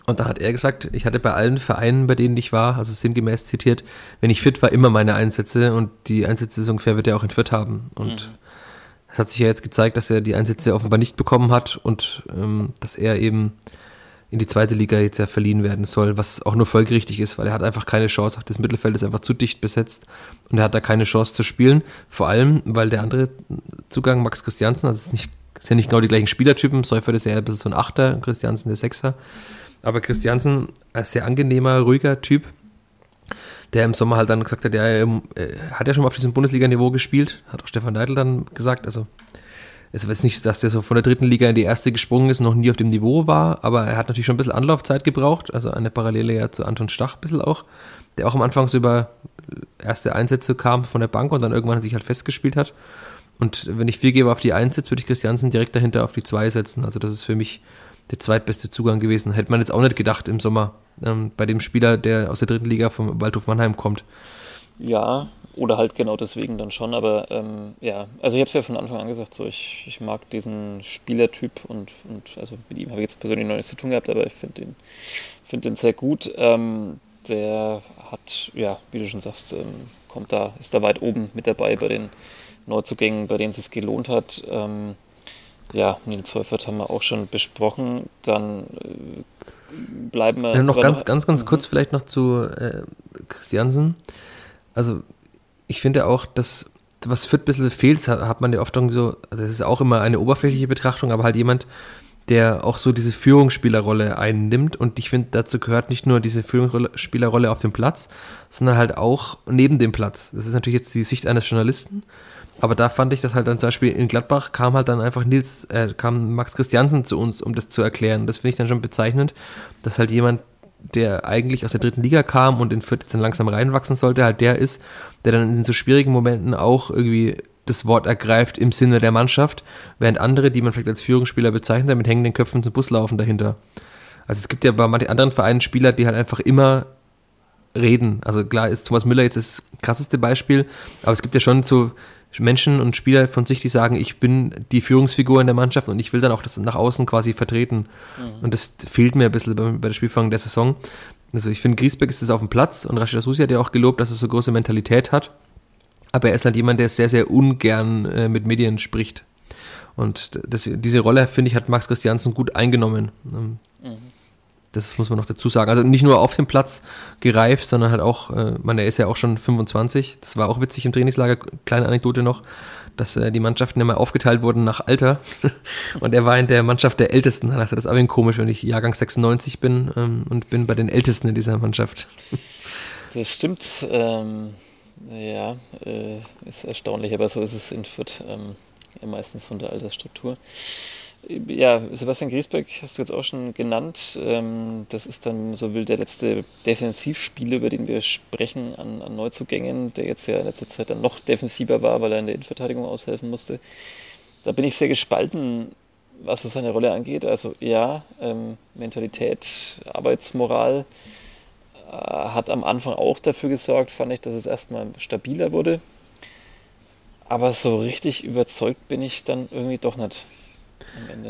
Und da hat er gesagt, ich hatte bei allen Vereinen, bei denen ich war, also sinngemäß zitiert, wenn ich fit war, immer meine Einsätze und die Einsätze ist ungefähr wird er auch in Fürth haben. Und mhm. es hat sich ja jetzt gezeigt, dass er die Einsätze offenbar nicht bekommen hat und ähm, dass er eben in die zweite Liga jetzt ja verliehen werden soll, was auch nur folgerichtig ist, weil er hat einfach keine Chance. Das Mittelfeld ist einfach zu dicht besetzt und er hat da keine Chance zu spielen. Vor allem, weil der andere Zugang, Max Christiansen, also es ist nicht, sind nicht genau die gleichen Spielertypen. Säufer ist ja ein bisschen so ein Achter, Christiansen der Sechser. Aber Christiansen, ein sehr angenehmer, ruhiger Typ, der im Sommer halt dann gesagt hat, ja, er hat ja schon mal auf diesem Bundesliga-Niveau gespielt, hat auch Stefan Neidl dann gesagt. Also es ist nicht, dass der so von der dritten Liga in die erste gesprungen ist, noch nie auf dem Niveau war, aber er hat natürlich schon ein bisschen Anlaufzeit gebraucht, also eine Parallele ja zu Anton Stach ein bisschen auch, der auch am Anfang so über erste Einsätze kam von der Bank und dann irgendwann sich halt festgespielt hat. Und wenn ich viel gebe auf die Eins würde ich Christiansen direkt dahinter auf die Zwei setzen. Also das ist für mich der zweitbeste Zugang gewesen. Hätte man jetzt auch nicht gedacht im Sommer ähm, bei dem Spieler, der aus der dritten Liga vom Waldhof Mannheim kommt.
Ja, oder halt genau deswegen dann schon, aber ähm, ja, also ich habe es ja von Anfang an gesagt, so ich, ich mag diesen Spielertyp und, und also mit ihm habe ich jetzt persönlich noch nichts zu tun gehabt, aber ich finde den, find den sehr gut. Ähm, der hat, ja, wie du schon sagst, ähm, kommt da, ist da weit oben mit dabei bei den Neuzugängen, bei denen es sich gelohnt hat. Ähm, ja, Nils Seufert haben wir auch schon besprochen. Dann äh, bleiben wir. Ja,
noch ganz, noch, ganz, ganz mhm. kurz vielleicht noch zu äh, Christiansen. Also, ich finde auch, dass was für ein bisschen fehlt, hat man ja oft irgendwie so, also das ist auch immer eine oberflächliche Betrachtung, aber halt jemand, der auch so diese Führungsspielerrolle einnimmt. Und ich finde, dazu gehört nicht nur diese Führungsspielerrolle auf dem Platz, sondern halt auch neben dem Platz. Das ist natürlich jetzt die Sicht eines Journalisten. Aber da fand ich das halt dann zum Beispiel in Gladbach kam halt dann einfach Nils, äh, kam Max Christiansen zu uns, um das zu erklären. Das finde ich dann schon bezeichnend, dass halt jemand, der eigentlich aus der dritten Liga kam und in Fürth jetzt dann langsam reinwachsen sollte, halt der ist, der dann in so schwierigen Momenten auch irgendwie das Wort ergreift im Sinne der Mannschaft, während andere, die man vielleicht als Führungsspieler bezeichnet, mit hängenden Köpfen zum Bus laufen dahinter. Also es gibt ja bei manchen anderen Vereinen Spieler, die halt einfach immer reden. Also klar ist Thomas Müller jetzt das krasseste Beispiel, aber es gibt ja schon so Menschen und Spieler von sich, die sagen, ich bin die Führungsfigur in der Mannschaft und ich will dann auch das nach außen quasi vertreten. Mhm. Und das fehlt mir ein bisschen bei, bei der Spielfang der Saison. Also ich finde, Griesbeck ist es auf dem Platz und Rashid Susi hat ja auch gelobt, dass er so große Mentalität hat. Aber er ist halt jemand, der sehr, sehr ungern äh, mit Medien spricht. Und das, diese Rolle, finde ich, hat Max Christiansen gut eingenommen. Ähm, mhm. Das muss man noch dazu sagen. Also nicht nur auf dem Platz gereift, sondern halt auch, äh, man, er ist ja auch schon 25. Das war auch witzig im Trainingslager. Kleine Anekdote noch, dass äh, die Mannschaften immer aufgeteilt wurden nach Alter. und er war in der Mannschaft der Ältesten. Dann dachte das ist aber komisch, wenn ich Jahrgang 96 bin ähm, und bin bei den Ältesten in dieser Mannschaft.
das stimmt. Ähm, ja, äh, ist erstaunlich, aber so ist es in Fürth ähm, meistens von der Altersstruktur. Ja, Sebastian Griesbeck hast du jetzt auch schon genannt. Ähm, das ist dann so will der letzte Defensivspieler, über den wir sprechen, an, an, Neuzugängen, der jetzt ja in letzter Zeit dann noch defensiver war, weil er in der Innenverteidigung aushelfen musste. Da bin ich sehr gespalten, was so seine Rolle angeht. Also ja, ähm, Mentalität, Arbeitsmoral äh, hat am Anfang auch dafür gesorgt, fand ich, dass es erstmal stabiler wurde. Aber so richtig überzeugt bin ich dann irgendwie doch nicht.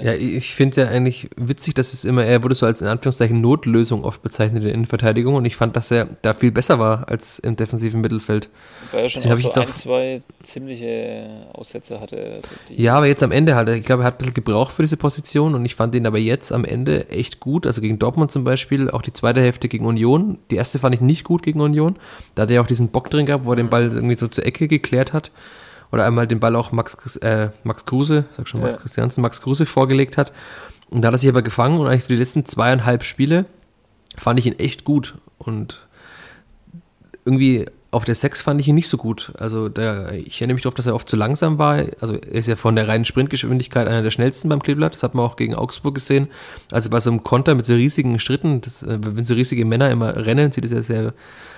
Ja, ich finde es ja eigentlich witzig, dass es immer, er wurde so als in Anführungszeichen Notlösung oft bezeichnet in der Innenverteidigung und ich fand, dass er da viel besser war als im defensiven Mittelfeld.
Weil er schon auch so ein, zwei ziemliche Aussätze hatte.
Also ja, aber jetzt am Ende halt, ich glaube, er hat ein bisschen gebraucht für diese Position und ich fand ihn aber jetzt am Ende echt gut. Also gegen Dortmund zum Beispiel, auch die zweite Hälfte gegen Union. Die erste fand ich nicht gut gegen Union. Da hat er ja auch diesen Bock drin gehabt, wo er den Ball irgendwie so zur Ecke geklärt hat oder einmal den Ball auch Max, äh, Max Kruse, sag schon Max ja. Christiansen, Max Kruse vorgelegt hat. Und da hat er sich aber gefangen und eigentlich so die letzten zweieinhalb Spiele fand ich ihn echt gut und irgendwie auf der 6 fand ich ihn nicht so gut. Also der, ich erinnere mich darauf, dass er oft zu langsam war. Also er ist ja von der reinen Sprintgeschwindigkeit einer der schnellsten beim Kleeblatt. Das hat man auch gegen Augsburg gesehen. Also bei so einem Konter mit so riesigen Schritten, das, äh, wenn so riesige Männer immer rennen, sieht das ja sehr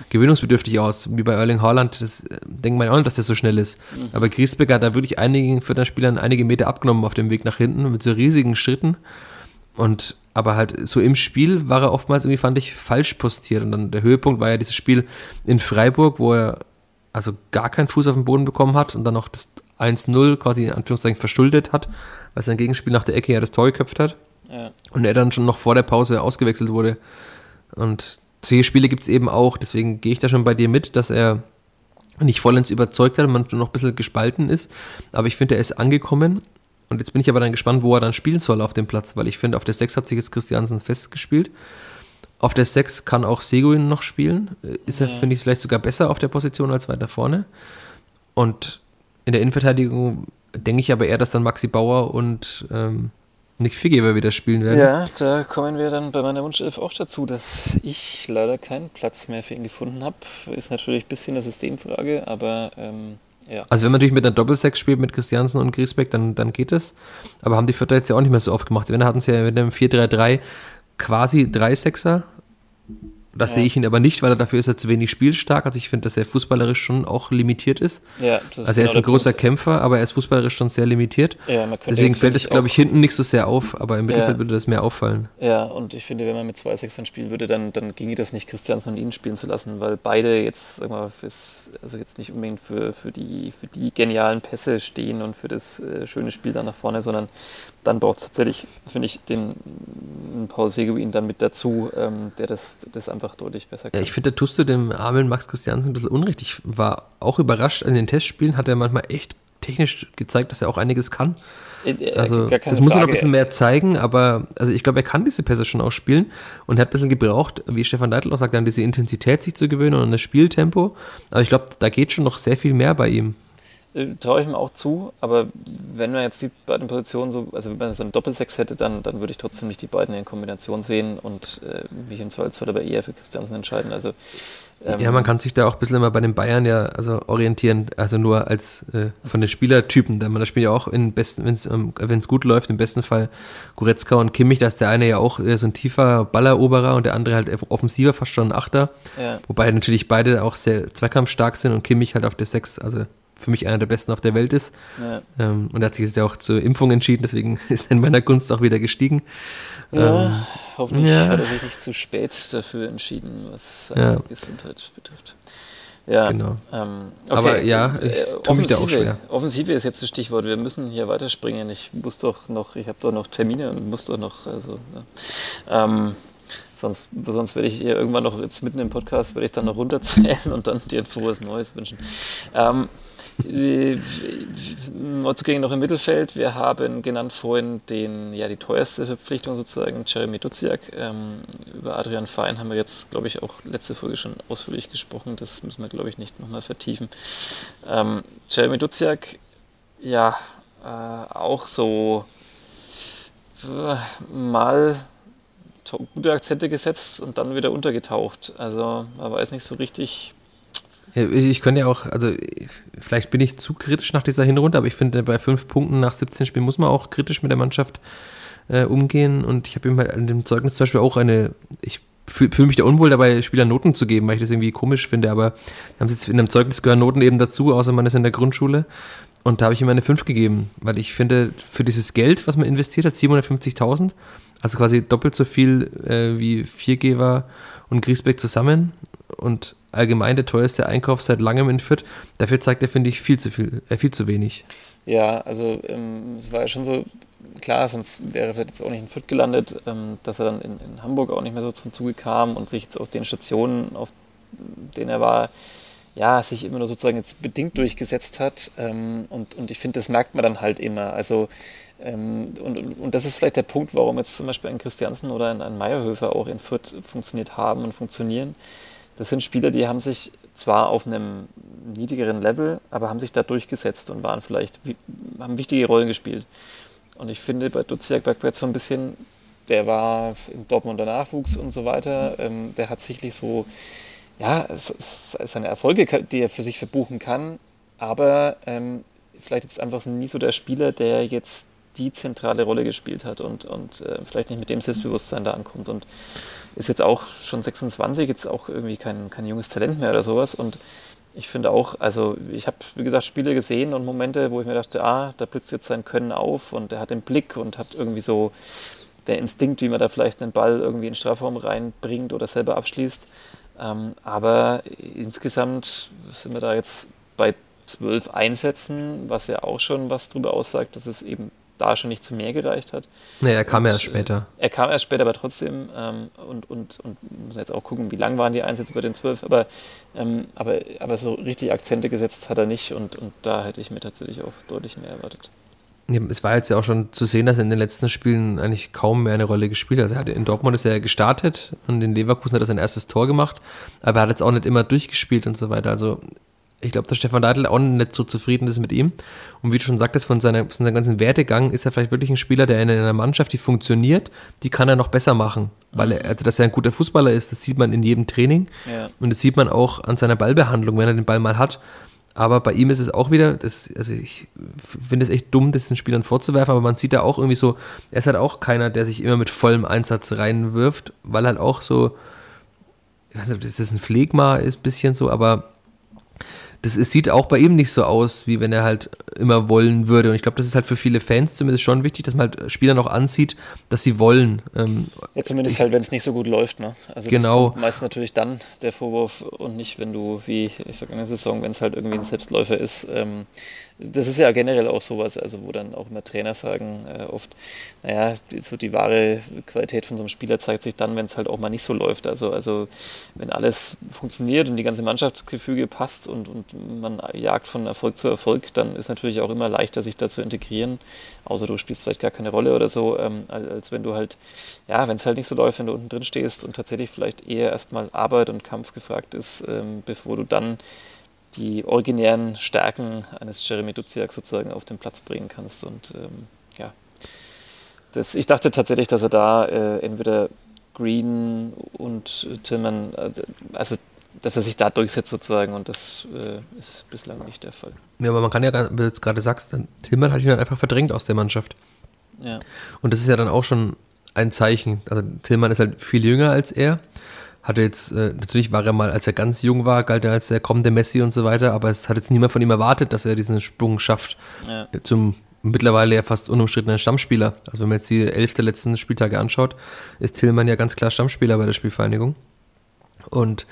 gewöhnungsbedürftig aus. Wie bei Erling Haaland, das äh, denkt man auch nicht, dass der so schnell ist. Mhm. Aber Griesbeck hat da wirklich einigen Spielern einige Meter abgenommen auf dem Weg nach hinten mit so riesigen Schritten. Und aber halt so im Spiel war er oftmals irgendwie, fand ich, falsch postiert. Und dann der Höhepunkt war ja dieses Spiel in Freiburg, wo er also gar keinen Fuß auf den Boden bekommen hat und dann noch das 1-0 quasi in Anführungszeichen verschuldet hat, weil sein Gegenspiel nach der Ecke ja das Tor geköpft hat. Ja. Und er dann schon noch vor der Pause ausgewechselt wurde. Und solche Spiele gibt es eben auch, deswegen gehe ich da schon bei dir mit, dass er nicht vollends überzeugt hat, man noch ein bisschen gespalten ist. Aber ich finde, er ist angekommen und jetzt bin ich aber dann gespannt, wo er dann spielen soll auf dem Platz, weil ich finde, auf der 6 hat sich jetzt Christiansen festgespielt. Auf der 6 kann auch Seguin noch spielen. Ist er, ja. finde ich, vielleicht sogar besser auf der Position als weiter vorne. Und in der Innenverteidigung denke ich aber eher, dass dann Maxi Bauer und ähm, Nick Viergeber wieder spielen werden.
Ja, da kommen wir dann bei meiner Wunschelf auch dazu, dass ich leider keinen Platz mehr für ihn gefunden habe. Ist natürlich ein bisschen eine Systemfrage, aber ähm, ja.
Also wenn man natürlich mit einer Doppelsechs spielt mit Christiansen und Griesbeck, dann, dann geht es. Aber haben die Vierter jetzt ja auch nicht mehr so oft gemacht. Wenn hatten sie ja mit einem 4-3-3 quasi drei Sechser das ja. sehe ich ihn aber nicht, weil er dafür ist er zu wenig spielstark. Also ich finde, dass er fußballerisch schon auch limitiert ist. Ja, also er genau ist ein großer Punkt. Kämpfer, aber er ist fußballerisch schon sehr limitiert. Ja, Deswegen fällt es, glaube ich, hinten nicht so sehr auf, aber im Mittelfeld ja. würde das mehr auffallen.
Ja, und ich finde, wenn man mit zwei Sechsern spielen würde, dann, dann ginge das nicht, Christiansen und ihn spielen zu lassen, weil beide jetzt, sag mal, fürs, also jetzt nicht unbedingt für, für, die, für die genialen Pässe stehen und für das äh, schöne Spiel da nach vorne, sondern dann braucht es tatsächlich, finde ich, den Paul Seguin dann mit dazu, ähm, der das, das einfach deutlich besser
kann. Ja, ich finde, da tust du dem armen Max Christiansen ein bisschen unrecht. Ich war auch überrascht, in den Testspielen hat er manchmal echt technisch gezeigt, dass er auch einiges kann. Äh, also, das muss er noch ein bisschen mehr zeigen, aber also ich glaube, er kann diese Pässe schon auch spielen und er hat ein bisschen gebraucht, wie Stefan Deitel auch sagt, an diese Intensität sich zu gewöhnen und an das Spieltempo. Aber ich glaube, da geht schon noch sehr viel mehr bei ihm.
Äh, traue ich mir auch zu, aber wenn man jetzt die beiden Positionen so, also wenn man so einen Doppelsechs hätte, dann, dann würde ich trotzdem nicht die beiden in Kombination sehen und äh, mich im Zweifelsfall aber eher für Christiansen entscheiden. Also
ähm, ja, man kann sich da auch ein bisschen immer bei den Bayern ja also orientieren, also nur als äh, von den Spielertypen, da man das Spiel ja auch in besten, wenn es ähm, gut läuft, im besten Fall Goretzka und Kimmich, da ist der eine ja auch äh, so ein tiefer Balleroberer und der andere halt offensiver, fast schon ein Achter. Ja. Wobei natürlich beide auch sehr zweikampfstark sind und Kimmich halt auf der Sechs, also für mich einer der besten auf der Welt ist. Ja. Ähm, und er hat sich jetzt ja auch zur Impfung entschieden, deswegen ist er in meiner Gunst auch wieder gestiegen.
Ja, ähm, hoffentlich ja. hat er sich nicht zu spät dafür entschieden, was seine. Gesundheit betrifft.
Ja, genau. Ähm, okay. Aber ja, ich äh, tue mich da auch schwer.
Offensive ist jetzt das Stichwort. Wir müssen hier weiterspringen. Ich muss doch noch, ich habe doch noch Termine und muss doch noch, also, ja. ähm, sonst, sonst werde ich hier irgendwann noch jetzt mitten im Podcast, werde ich dann noch runterzählen und dann dir ein frohes Neues wünschen. Ähm, Neuzugänge noch im Mittelfeld. Wir haben genannt vorhin den, ja, die teuerste Verpflichtung sozusagen, Jeremy Duziak. Ähm, über Adrian Fein haben wir jetzt, glaube ich, auch letzte Folge schon ausführlich gesprochen. Das müssen wir, glaube ich, nicht nochmal vertiefen. Ähm, Jeremy Duziak, ja, äh, auch so äh, mal gute Akzente gesetzt und dann wieder untergetaucht. Also man weiß nicht so richtig,
ich könnte ja auch, also vielleicht bin ich zu kritisch nach dieser Hinrunde, aber ich finde, bei fünf Punkten nach 17 Spielen muss man auch kritisch mit der Mannschaft äh, umgehen. Und ich habe ihm halt an dem Zeugnis zum Beispiel auch eine, ich fühle fühl mich da unwohl dabei, Spielern Noten zu geben, weil ich das irgendwie komisch finde, aber haben sie jetzt in einem Zeugnis gehören Noten eben dazu, außer man ist in der Grundschule. Und da habe ich ihm eine 5 gegeben, weil ich finde, für dieses Geld, was man investiert hat, 750.000, also quasi doppelt so viel äh, wie Viergeber und Griesbeck zusammen und allgemein der teuerste Einkauf seit langem in Fürth. Dafür zeigt er, finde ich, viel zu viel, äh, viel zu wenig.
Ja, also ähm, es war ja schon so, klar, sonst wäre er vielleicht jetzt auch nicht in Fürth gelandet, ähm, dass er dann in, in, Hamburg auch nicht mehr so zum Zuge kam und sich jetzt auf den Stationen, auf denen er war, ja, sich immer nur sozusagen jetzt bedingt durchgesetzt hat. Ähm, und, und ich finde, das merkt man dann halt immer. Also ähm, und, und das ist vielleicht der Punkt, warum jetzt zum Beispiel ein Christiansen oder ein, ein Meierhöfer auch in Fürth funktioniert haben und funktionieren das sind Spieler, die haben sich zwar auf einem niedrigeren Level, aber haben sich da durchgesetzt und waren vielleicht, haben wichtige Rollen gespielt. Und ich finde bei Duziak Bergwärts so ein bisschen, der war im Dortmunder Nachwuchs und so weiter, ähm, der hat sicherlich so ja, seine Erfolge, die er für sich verbuchen kann, aber ähm, vielleicht jetzt einfach nie so der Spieler, der jetzt die zentrale Rolle gespielt hat und, und äh, vielleicht nicht mit dem Selbstbewusstsein da ankommt. Und ist jetzt auch schon 26, jetzt auch irgendwie kein, kein junges Talent mehr oder sowas und ich finde auch, also ich habe, wie gesagt, Spiele gesehen und Momente, wo ich mir dachte, ah, da blitzt jetzt sein Können auf und er hat den Blick und hat irgendwie so der Instinkt, wie man da vielleicht einen Ball irgendwie in den Strafraum reinbringt oder selber abschließt. Ähm, aber insgesamt sind wir da jetzt bei zwölf Einsätzen, was ja auch schon was darüber aussagt, dass es eben da schon nicht zu mehr gereicht hat.
Nee, er kam und, erst später.
Äh, er kam erst später, aber trotzdem, ähm, und, und, und muss jetzt auch gucken, wie lang waren die Einsätze bei den zwölf, aber, ähm, aber, aber so richtig Akzente gesetzt hat er nicht und, und da hätte ich mir tatsächlich auch deutlich mehr erwartet.
Es war jetzt ja auch schon zu sehen, dass er in den letzten Spielen eigentlich kaum mehr eine Rolle gespielt hat. Also er hat in Dortmund ist er gestartet und in Leverkusen hat er sein erstes Tor gemacht, aber er hat jetzt auch nicht immer durchgespielt und so weiter. Also ich glaube, dass Stefan Leitl auch nicht so zufrieden ist mit ihm. Und wie du schon sagtest, von, seiner, von seinem ganzen Werdegang ist er vielleicht wirklich ein Spieler, der in einer Mannschaft, die funktioniert, die kann er noch besser machen. Weil er, also, dass er ein guter Fußballer ist, das sieht man in jedem Training. Ja. Und das sieht man auch an seiner Ballbehandlung, wenn er den Ball mal hat. Aber bei ihm ist es auch wieder, das, also ich finde es echt dumm, das den Spielern vorzuwerfen, aber man sieht da auch irgendwie so, er ist halt auch keiner, der sich immer mit vollem Einsatz reinwirft, weil halt auch so, ich weiß nicht, ob das ein Phlegma ist, ein bisschen so, aber das, es sieht auch bei ihm nicht so aus, wie wenn er halt immer wollen würde. Und ich glaube, das ist halt für viele Fans zumindest schon wichtig, dass man halt Spieler noch ansieht, dass sie wollen. Ähm,
ja, zumindest ich, halt, wenn es nicht so gut läuft. Ne?
Also genau.
meistens natürlich dann der Vorwurf und nicht, wenn du wie in der vergangenen Saison, wenn es halt irgendwie ein Selbstläufer ist. Ähm, das ist ja generell auch sowas, also wo dann auch immer Trainer sagen, äh, oft, naja, so die wahre Qualität von so einem Spieler zeigt sich dann, wenn es halt auch mal nicht so läuft. Also, also wenn alles funktioniert und die ganze Mannschaftsgefüge passt und, und man jagt von Erfolg zu Erfolg, dann ist natürlich auch immer leichter, sich da zu integrieren, außer du spielst vielleicht gar keine Rolle oder so, ähm, als, als wenn du halt, ja, wenn es halt nicht so läuft, wenn du unten drin stehst und tatsächlich vielleicht eher erstmal Arbeit und Kampf gefragt ist, ähm, bevor du dann die originären Stärken eines Jeremy Duziak sozusagen auf den Platz bringen kannst. Und ähm, ja, das, ich dachte tatsächlich, dass er da äh, entweder Green und Tillman, also, also, dass er sich da durchsetzt sozusagen und das äh, ist bislang nicht der Fall.
Ja, aber man kann ja, wie du jetzt gerade sagst, Tillman hat ihn dann einfach verdrängt aus der Mannschaft. Ja. Und das ist ja dann auch schon ein Zeichen. Also Tillman ist halt viel jünger als er hatte jetzt, äh, natürlich war er mal, als er ganz jung war, galt er als der kommende Messi und so weiter, aber es hat jetzt niemand von ihm erwartet, dass er diesen Sprung schafft ja. zum mittlerweile ja fast unumstrittenen Stammspieler. Also wenn man jetzt die elf der letzten Spieltage anschaut, ist Tillmann ja ganz klar Stammspieler bei der Spielvereinigung. Und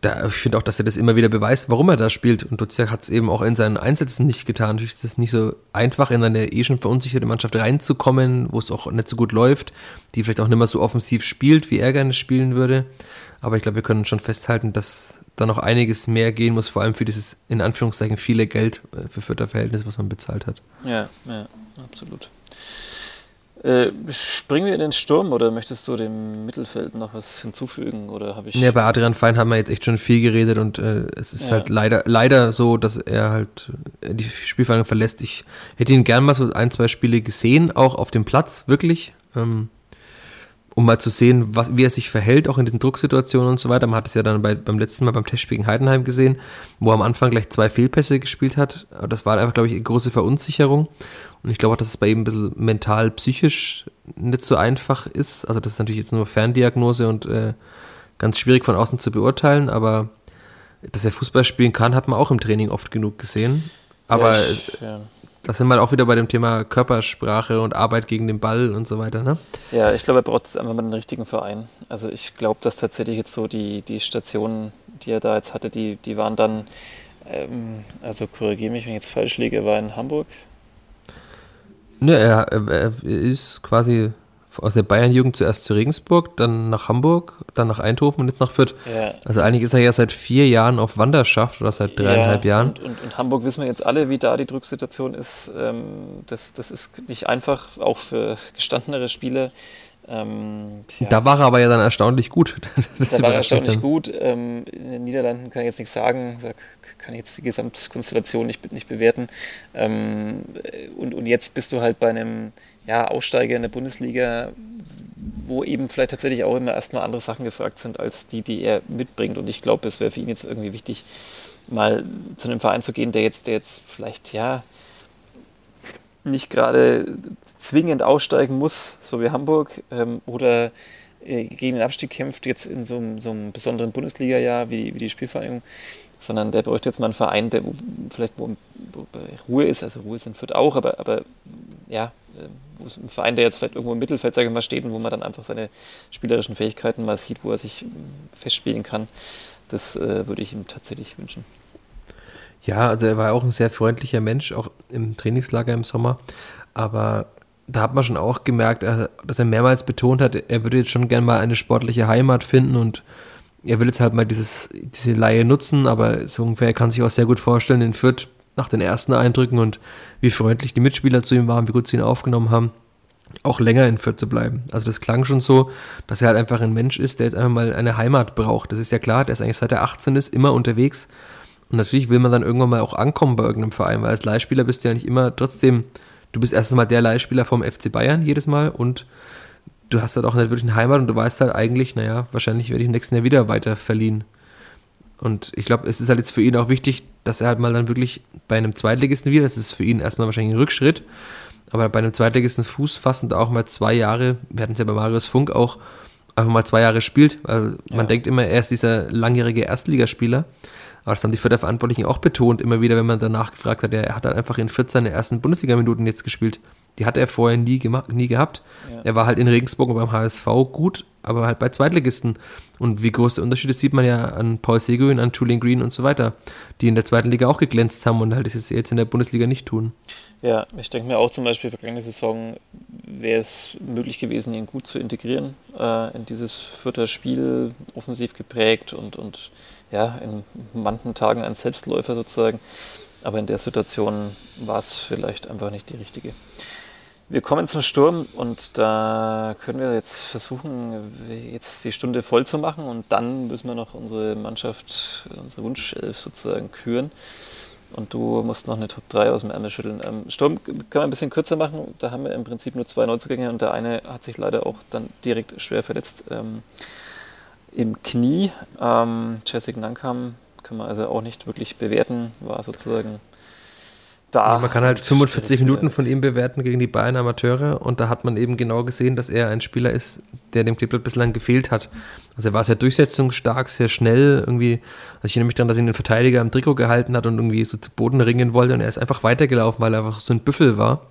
da, ich finde auch, dass er das immer wieder beweist, warum er da spielt. Und Duziak hat es eben auch in seinen Einsätzen nicht getan. Natürlich ist es nicht so einfach, in eine eh schon verunsicherte Mannschaft reinzukommen, wo es auch nicht so gut läuft, die vielleicht auch nicht mehr so offensiv spielt, wie er gerne spielen würde. Aber ich glaube, wir können schon festhalten, dass da noch einiges mehr gehen muss, vor allem für dieses, in Anführungszeichen, viele Geld äh, für Fürther Verhältnis, was man bezahlt hat.
Ja, ja, absolut. Äh, springen wir in den Sturm oder möchtest du dem Mittelfeld noch was hinzufügen? Oder habe ich.
Ja, bei Adrian Fein haben wir jetzt echt schon viel geredet und äh, es ist ja. halt leider, leider so, dass er halt äh, die Spielverhandlung verlässt. Ich hätte ihn gern mal so ein, zwei Spiele gesehen, auch auf dem Platz, wirklich. Ähm, um mal zu sehen, was, wie er sich verhält, auch in diesen Drucksituationen und so weiter. Man hat es ja dann bei, beim letzten Mal beim Testspiel gegen Heidenheim gesehen, wo er am Anfang gleich zwei Fehlpässe gespielt hat. Das war einfach, glaube ich, eine große Verunsicherung. Und ich glaube auch, dass es bei ihm ein bisschen mental, psychisch nicht so einfach ist. Also das ist natürlich jetzt nur Ferndiagnose und äh, ganz schwierig von außen zu beurteilen, aber dass er Fußball spielen kann, hat man auch im Training oft genug gesehen. Aber ja, ich, ja. Das sind wir auch wieder bei dem Thema Körpersprache und Arbeit gegen den Ball und so weiter, ne?
Ja, ich glaube, er braucht einfach mal den richtigen Verein. Also ich glaube, dass tatsächlich jetzt so die, die Stationen, die er da jetzt hatte, die, die waren dann, ähm, also korrigiere mich, wenn ich jetzt falsch liege, er war in Hamburg,
Ne, er, er ist quasi aus der Bayern-Jugend zuerst zu Regensburg, dann nach Hamburg, dann nach Eindhoven und jetzt nach Fürth. Ja. Also eigentlich ist er ja seit vier Jahren auf Wanderschaft oder seit dreieinhalb ja, Jahren.
Und, und, und, Hamburg wissen wir jetzt alle, wie da die Drucksituation ist. Ähm, das, das ist nicht einfach, auch für gestandenere Spieler.
Ähm. Da war er aber ja dann erstaunlich gut.
da war er erstaunlich gut. Ähm, in den Niederlanden kann ich jetzt nichts sagen, da kann jetzt die Gesamtkonstellation nicht, nicht bewerten. Ähm, und, und jetzt bist du halt bei einem ja, Aussteiger in der Bundesliga, wo eben vielleicht tatsächlich auch immer erstmal andere Sachen gefragt sind, als die, die er mitbringt. Und ich glaube, es wäre für ihn jetzt irgendwie wichtig, mal zu einem Verein zu gehen, der jetzt, der jetzt vielleicht, ja, nicht gerade zwingend aussteigen muss, so wie Hamburg, ähm, oder äh, gegen den Abstieg kämpft, jetzt in so einem, so einem besonderen Bundesliga-Jahr wie, wie die Spielvereinigung, sondern der bräuchte jetzt mal einen Verein, der wo, vielleicht wo, wo Ruhe ist, also Ruhe sind Fürth auch, aber, aber ja, äh, wo es ein Verein, der jetzt vielleicht irgendwo im Mittelfeld, sage ich mal, steht und wo man dann einfach seine spielerischen Fähigkeiten mal sieht, wo er sich festspielen kann, das äh, würde ich ihm tatsächlich wünschen.
Ja, also er war auch ein sehr freundlicher Mensch, auch im Trainingslager im Sommer. Aber da hat man schon auch gemerkt, äh, dass er mehrmals betont hat, er würde jetzt schon gerne mal eine sportliche Heimat finden und er will jetzt halt mal dieses, diese Laie nutzen, aber so ungefähr, er kann sich auch sehr gut vorstellen, in Fürth nach den ersten Eindrücken und wie freundlich die Mitspieler zu ihm waren, wie gut sie ihn aufgenommen haben, auch länger in Fürth zu bleiben. Also das klang schon so, dass er halt einfach ein Mensch ist, der jetzt einfach mal eine Heimat braucht. Das ist ja klar, der ist eigentlich seit er 18 ist immer unterwegs und natürlich will man dann irgendwann mal auch ankommen bei irgendeinem Verein, weil als Leihspieler bist du ja nicht immer trotzdem, du bist erstens mal der Leihspieler vom FC Bayern jedes Mal und du hast halt auch nicht wirklich eine Heimat und du weißt halt eigentlich, naja, wahrscheinlich werde ich im nächsten Jahr wieder weiter verliehen. Und ich glaube, es ist halt jetzt für ihn auch wichtig, dass er halt mal dann wirklich bei einem Zweitligisten wieder, das ist für ihn erstmal wahrscheinlich ein Rückschritt, aber bei einem Zweitligisten Fuß fassend auch mal zwei Jahre, wir hatten es ja bei Marius Funk auch, einfach mal zwei Jahre spielt. Also man ja. denkt immer, er ist dieser langjährige Erstligaspieler. Aber das haben die Förderverantwortlichen auch betont, immer wieder, wenn man danach gefragt hat, er hat halt einfach in 14 der ersten Bundesliga-Minuten jetzt gespielt. Die hat er vorher nie, gemacht, nie gehabt. Ja. Er war halt in Regensburg und beim HSV gut, aber halt bei Zweitligisten. Und wie groß der Unterschied ist, sieht man ja an Paul Seguin, an Julian Green und so weiter, die in der zweiten Liga auch geglänzt haben und halt das jetzt in der Bundesliga nicht tun.
Ja, ich denke mir auch zum Beispiel, vergangene Saison wäre es möglich gewesen, ihn gut zu integrieren äh, in dieses vierte Spiel, offensiv geprägt und, und ja, in manchen Tagen ein Selbstläufer sozusagen. Aber in der Situation war es vielleicht einfach nicht die richtige. Wir kommen zum Sturm und da können wir jetzt versuchen, jetzt die Stunde voll zu machen und dann müssen wir noch unsere Mannschaft, unsere Wunschelf sozusagen küren. Und du musst noch eine Top 3 aus dem Ärmel schütteln. Ähm, Sturm können wir ein bisschen kürzer machen. Da haben wir im Prinzip nur zwei Neuzugänge und der eine hat sich leider auch dann direkt schwer verletzt ähm, im Knie. Ähm, Jessic Nankam kann man also auch nicht wirklich bewerten, war sozusagen
da. Ja, man kann halt 45 Minuten von ihm bewerten gegen die Bayern Amateure und da hat man eben genau gesehen, dass er ein Spieler ist, der dem Klippert bislang gefehlt hat. Also er war sehr durchsetzungsstark, sehr schnell irgendwie. Also ich erinnere mich daran, dass ihn den Verteidiger am Trikot gehalten hat und irgendwie so zu Boden ringen wollte und er ist einfach weitergelaufen, weil er einfach so ein Büffel war.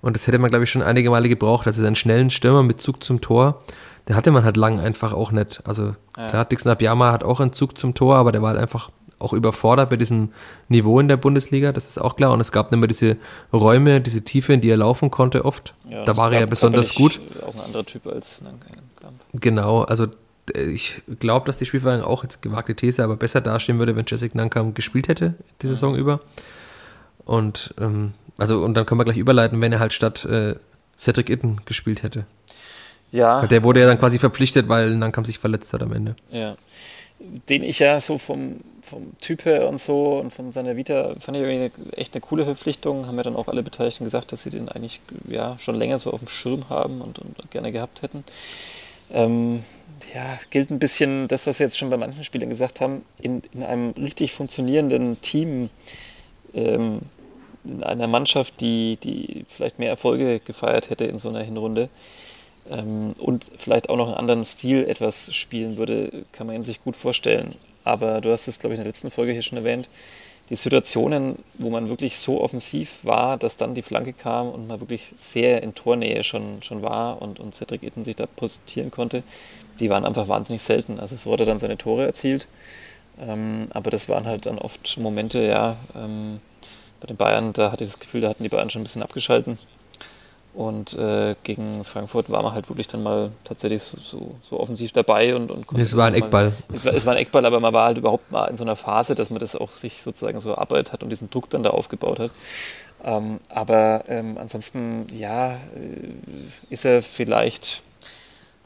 Und das hätte man, glaube ich, schon einige Male gebraucht. Also seinen schnellen Stürmer mit Zug zum Tor, der hatte man halt lang einfach auch nicht. Also ja. klar, Dixon Abiyama hat auch einen Zug zum Tor, aber der war halt einfach auch überfordert bei diesem Niveau in der Bundesliga, das ist auch klar. Und es gab nicht mehr diese Räume, diese Tiefe, in die er laufen konnte oft. Ja, da war er ja besonders gut.
Auch ein anderer Typ als
Nankamp. Genau, also äh, ich glaube, dass die Spielvereinigung auch jetzt gewagte These, aber besser dastehen würde, wenn Jessic Nankam gespielt hätte, die Saison mhm. über. Und ähm, also und dann können wir gleich überleiten, wenn er halt statt äh, Cedric Itten gespielt hätte. Ja. Der wurde ja dann quasi verpflichtet, weil Nankam sich verletzt hat am Ende.
Ja den ich ja so vom, vom Typ her und so und von seiner Vita fand ich irgendwie echt eine coole Verpflichtung. Haben ja dann auch alle Beteiligten gesagt, dass sie den eigentlich ja, schon länger so auf dem Schirm haben und, und gerne gehabt hätten. Ähm, ja, gilt ein bisschen das, was wir jetzt schon bei manchen Spielern gesagt haben, in, in einem richtig funktionierenden Team, ähm, in einer Mannschaft, die, die vielleicht mehr Erfolge gefeiert hätte in so einer Hinrunde, ähm, und vielleicht auch noch einen anderen Stil etwas spielen würde, kann man sich gut vorstellen. Aber du hast es, glaube ich, in der letzten Folge hier schon erwähnt, die Situationen, wo man wirklich so offensiv war, dass dann die Flanke kam und man wirklich sehr in Tornähe schon, schon war und, und Cedric Itten sich da positionieren konnte, die waren einfach wahnsinnig selten. Also so er dann seine Tore erzielt, ähm, aber das waren halt dann oft Momente, ja, ähm, bei den Bayern, da hatte ich das Gefühl, da hatten die Bayern schon ein bisschen abgeschalten und äh, gegen Frankfurt war man halt wirklich dann mal tatsächlich so, so, so offensiv dabei und, und
konnte. Es war ein Eckball.
Mal, es, war, es war ein Eckball, aber man war halt überhaupt mal in so einer Phase, dass man das auch sich sozusagen so erarbeitet hat und diesen Druck dann da aufgebaut hat. Ähm, aber ähm, ansonsten, ja, äh, ist er vielleicht,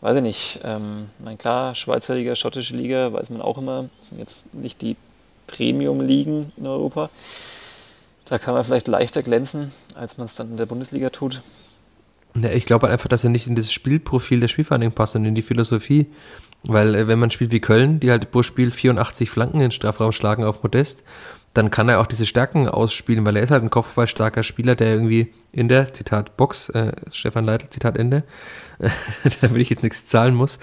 weiß ich nicht, ähm, mein klar, Schweizer Liga, schottische Liga, weiß man auch immer, das sind jetzt nicht die Premium-Ligen in Europa. Da kann man vielleicht leichter glänzen, als man es dann in der Bundesliga tut.
Ja, ich glaube halt einfach, dass er nicht in das Spielprofil der Spielvereinigung passt und in die Philosophie. Weil äh, wenn man spielt wie Köln, die halt pro Spiel 84 Flanken in den Strafraum schlagen auf Modest, dann kann er auch diese Stärken ausspielen, weil er ist halt ein kopfballstarker Spieler, der irgendwie in der, Zitat Box, äh, Stefan Leitl, Zitat Ende, damit ich jetzt nichts zahlen muss,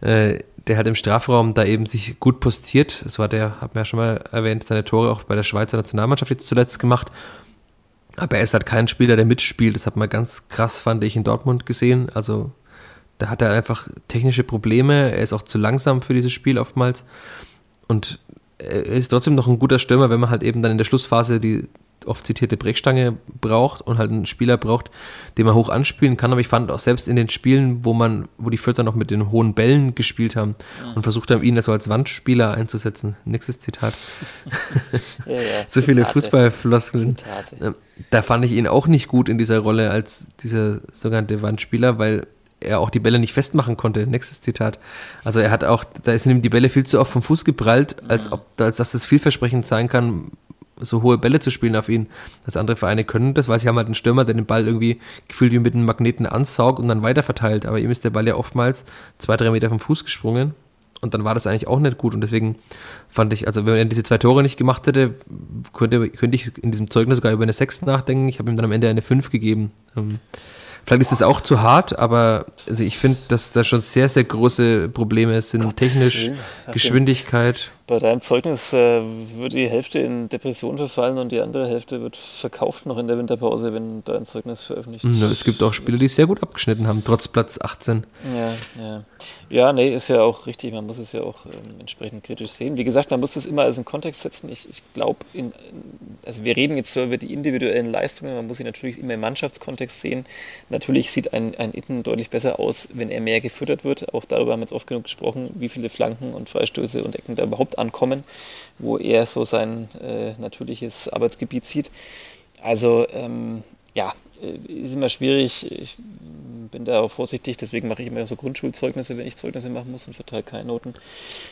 äh, der halt im Strafraum da eben sich gut postiert. Das war der, hat man ja schon mal erwähnt, seine Tore auch bei der Schweizer Nationalmannschaft jetzt zuletzt gemacht. Aber er ist halt kein Spieler, der mitspielt. Das hat man ganz krass, fand ich, in Dortmund gesehen. Also da hat er einfach technische Probleme. Er ist auch zu langsam für dieses Spiel oftmals. Und er ist trotzdem noch ein guter Stürmer, wenn man halt eben dann in der Schlussphase die oft zitierte Brechstange braucht und halt einen Spieler braucht, den man hoch anspielen kann. Aber ich fand auch selbst in den Spielen, wo man, wo die Vierter noch mit den hohen Bällen gespielt haben ja. und versucht haben, ihn so als Wandspieler einzusetzen. Nächstes Zitat. ja, ja, so viele Fußballfloskeln. Ähm, da fand ich ihn auch nicht gut in dieser Rolle als dieser sogenannte Wandspieler, weil er auch die Bälle nicht festmachen konnte. Nächstes Zitat. Also er hat auch, da ist ihm die Bälle viel zu oft vom Fuß geprallt, als ob, als dass das vielversprechend sein kann, so hohe Bälle zu spielen auf ihn, als andere Vereine können das, weil sie haben halt einen Stürmer, der den Ball irgendwie gefühlt wie mit einem Magneten ansaugt und dann weiter verteilt. Aber ihm ist der Ball ja oftmals zwei, drei Meter vom Fuß gesprungen. Und dann war das eigentlich auch nicht gut. Und deswegen fand ich, also wenn er diese zwei Tore nicht gemacht hätte, könnte, könnte ich in diesem Zeugnis sogar über eine 6 nachdenken. Ich habe ihm dann am Ende eine 5 gegeben. Ähm, Vielleicht ist das auch zu hart, aber also ich finde, dass da schon sehr, sehr große Probleme sind. Gott technisch, Geschwindigkeit
bei deinem Zeugnis äh, wird die Hälfte in Depression verfallen und die andere Hälfte wird verkauft noch in der Winterpause, wenn dein Zeugnis veröffentlicht
ist. Ja, es gibt auch Spiele, die sehr gut abgeschnitten haben, trotz Platz 18.
Ja, ja. Ja, nee, ist ja auch richtig. Man muss es ja auch ähm, entsprechend kritisch sehen. Wie gesagt, man muss das immer als einen Kontext setzen. Ich, ich glaube, also wir reden jetzt zwar über die individuellen Leistungen, man muss sie natürlich immer im Mannschaftskontext sehen. Natürlich sieht ein, ein Itten deutlich besser aus, wenn er mehr gefüttert wird. Auch darüber haben wir jetzt oft genug gesprochen, wie viele Flanken und Freistöße und Ecken da überhaupt Haupt ankommen, wo er so sein äh, natürliches Arbeitsgebiet sieht. Also ähm, ja, äh, ist immer schwierig. Ich bin da auch vorsichtig, deswegen mache ich immer so Grundschulzeugnisse, wenn ich Zeugnisse machen muss und verteile keine Noten.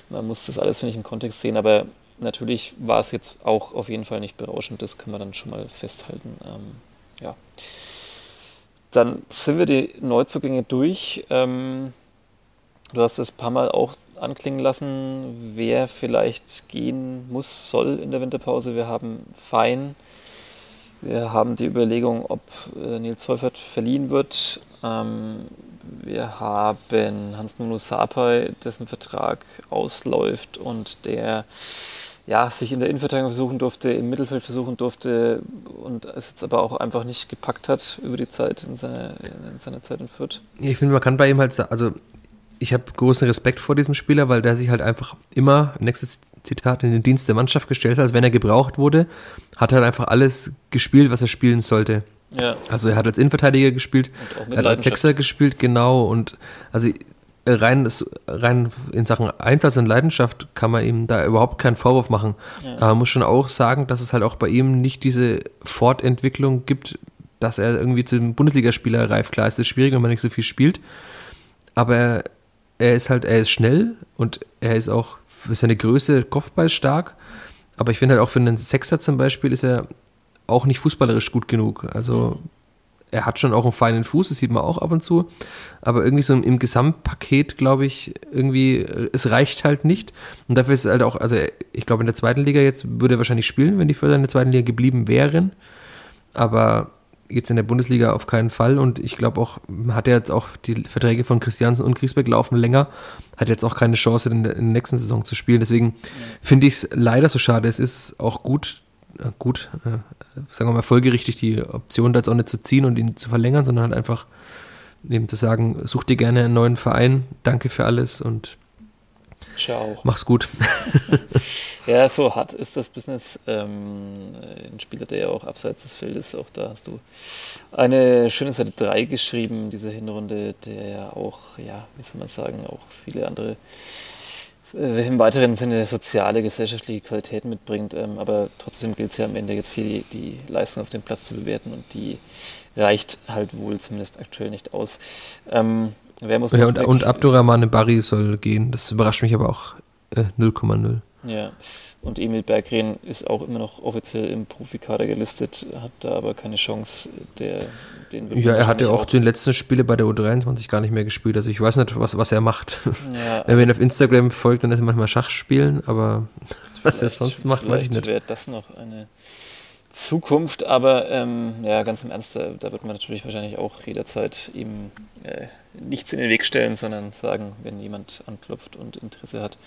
Man muss das alles, finde ich, im Kontext sehen, aber natürlich war es jetzt auch auf jeden Fall nicht berauschend, das kann man dann schon mal festhalten. Ähm, ja. Dann sind wir die Neuzugänge durch. Ähm, Du hast es ein paar Mal auch anklingen lassen, wer vielleicht gehen muss, soll in der Winterpause. Wir haben Fein, wir haben die Überlegung, ob äh, Nils Seufert verliehen wird. Ähm, wir haben Hans-Nuno Sapai, dessen Vertrag ausläuft und der ja, sich in der Innenverteidigung versuchen durfte, im Mittelfeld versuchen durfte und es jetzt aber auch einfach nicht gepackt hat über die Zeit in seiner, in seiner Zeit in Fürth.
Ich finde, man kann bei ihm halt, also ich habe großen Respekt vor diesem Spieler, weil der sich halt einfach immer, nächstes Zitat, in den Dienst der Mannschaft gestellt hat, als wenn er gebraucht wurde, hat er halt einfach alles gespielt, was er spielen sollte. Ja. Also er hat als Innenverteidiger gespielt, er hat als Sechser gespielt, genau, und also rein, rein in Sachen Einsatz und Leidenschaft kann man ihm da überhaupt keinen Vorwurf machen. Ja. Aber man muss schon auch sagen, dass es halt auch bei ihm nicht diese Fortentwicklung gibt, dass er irgendwie zum Bundesligaspieler reift. Klar, ist es schwierig, wenn man nicht so viel spielt, aber er ist halt, er ist schnell und er ist auch für seine Größe kopfballstark. Aber ich finde halt auch für einen Sechser zum Beispiel ist er auch nicht fußballerisch gut genug. Also mhm. er hat schon auch einen feinen Fuß, das sieht man auch ab und zu. Aber irgendwie so im Gesamtpaket, glaube ich, irgendwie, es reicht halt nicht. Und dafür ist es halt auch, also ich glaube in der zweiten Liga jetzt würde er wahrscheinlich spielen, wenn die Förder in der zweiten Liga geblieben wären. Aber jetzt in der Bundesliga auf keinen Fall. Und ich glaube auch, hat er jetzt auch die Verträge von Christiansen und Griesbeck laufen länger, hat jetzt auch keine Chance in der, in der nächsten Saison zu spielen. Deswegen finde ich es leider so schade. Es ist auch gut, äh, gut, äh, sagen wir mal, folgerichtig die Option da jetzt auch nicht zu ziehen und ihn zu verlängern, sondern halt einfach eben zu sagen, such dir gerne einen neuen Verein, danke für alles und Ciao. Mach's gut.
ja, so hart ist das Business. Ähm, ein Spieler, der ja auch abseits des Feldes, auch da hast du eine schöne Seite 3 geschrieben, diese Hinrunde, der ja auch, ja, wie soll man sagen, auch viele andere äh, im weiteren Sinne soziale, gesellschaftliche Qualitäten mitbringt. Ähm, aber trotzdem gilt es ja am Ende jetzt hier die, die Leistung auf dem Platz zu bewerten und die reicht halt wohl zumindest aktuell nicht aus.
Ähm, wer muss ja, und, und Abdurrahman Barry soll gehen. Das überrascht mich aber auch äh, 0,0.
Ja, und Emil Berggren ist auch immer noch offiziell im Profikader gelistet, hat da aber keine Chance. Der,
den ja, er hat ja auch, auch den letzten Spiele bei der U23 gar nicht mehr gespielt. Also ich weiß nicht, was, was er macht. Ja, Wenn man ihn auf Instagram folgt, dann ist er manchmal Schach spielen, aber was er sonst macht, weiß ich nicht.
wäre das noch eine Zukunft, aber ähm, ja, ganz im Ernst, da, da, wird man natürlich wahrscheinlich auch jederzeit ihm äh, nichts in den Weg stellen, sondern sagen, wenn jemand anklopft und Interesse hat,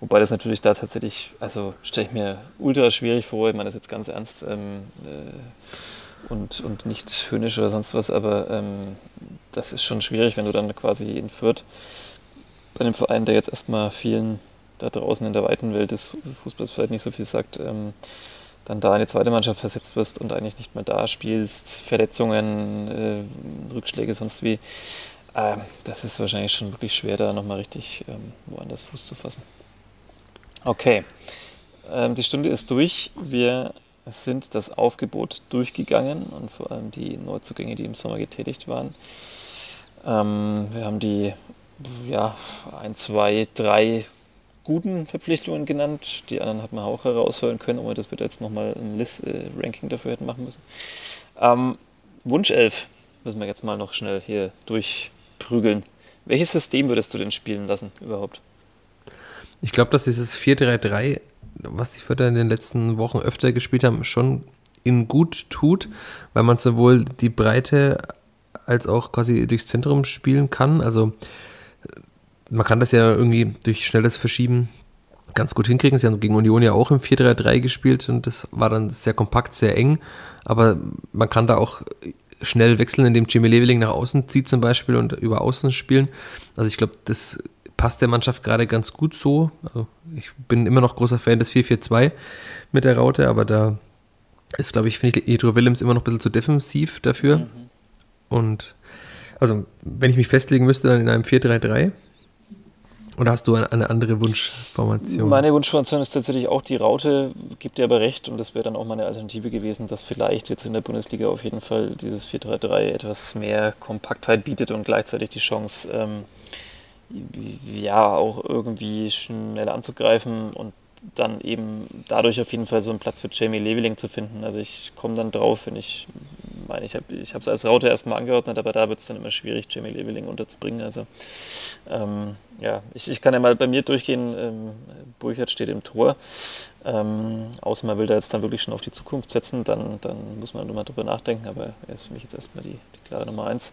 Wobei das natürlich da tatsächlich, also stelle ich mir ultra schwierig vor, ich meine das jetzt ganz ernst ähm, äh, und, und nicht höhnisch oder sonst was, aber ähm, das ist schon schwierig, wenn du dann quasi in Fürth bei einem Verein, der jetzt erstmal vielen da draußen in der weiten Welt des Fußballs vielleicht nicht so viel sagt, ähm, dann da in die zweite Mannschaft versetzt wirst und eigentlich nicht mehr da spielst, Verletzungen, äh, Rückschläge, sonst wie. Äh, das ist wahrscheinlich schon wirklich schwer, da nochmal richtig ähm, woanders Fuß zu fassen. Okay, ähm, die Stunde ist durch. Wir sind das Aufgebot durchgegangen und vor allem die Neuzugänge, die im Sommer getätigt waren. Ähm, wir haben die ja, ein, zwei, drei guten Verpflichtungen genannt. Die anderen hat man auch heraushören können, ohne dass wir da jetzt nochmal ein List, äh, Ranking dafür hätten machen müssen. Ähm, Wunschelf müssen wir jetzt mal noch schnell hier durchprügeln. Welches System würdest du denn spielen lassen überhaupt?
Ich glaube, dass dieses 4-3-3, was die Vierter in den letzten Wochen öfter gespielt haben, schon ihnen gut tut, weil man sowohl die Breite als auch quasi durchs Zentrum spielen kann. Also man kann das ja irgendwie durch schnelles Verschieben ganz gut hinkriegen. Sie haben gegen Union ja auch im 4-3-3 gespielt und das war dann sehr kompakt, sehr eng. Aber man kann da auch schnell wechseln, indem Jimmy Leveling nach außen zieht zum Beispiel und über Außen spielen. Also ich glaube, das passt der Mannschaft gerade ganz gut so. Also ich bin immer noch großer Fan des 4-4-2 mit der Raute, aber da ist, glaube ich, finde ich Edro Willems immer noch ein bisschen zu defensiv dafür. Mhm. Und also, wenn ich mich festlegen müsste, dann in einem 4-3-3. Oder hast du eine, andere Wunschformation?
Meine Wunschformation ist tatsächlich auch die Raute, gibt dir aber recht, und das wäre dann auch meine Alternative gewesen, dass vielleicht jetzt in der Bundesliga auf jeden Fall dieses 4-3-3 etwas mehr Kompaktheit bietet und gleichzeitig die Chance, ähm, ja, auch irgendwie schnell anzugreifen und dann eben dadurch auf jeden Fall so einen Platz für Jamie Leveling zu finden. Also ich komme dann drauf, wenn ich meine, ich habe es als Raute erstmal angeordnet, aber da wird es dann immer schwierig, Jamie Leveling unterzubringen. Also ähm, ja, ich, ich kann ja mal bei mir durchgehen. Ähm, Burchard steht im Tor. Ähm, außer man will da jetzt dann wirklich schon auf die Zukunft setzen, dann, dann muss man nur mal drüber nachdenken, aber er ist für mich jetzt erstmal die, die klare Nummer eins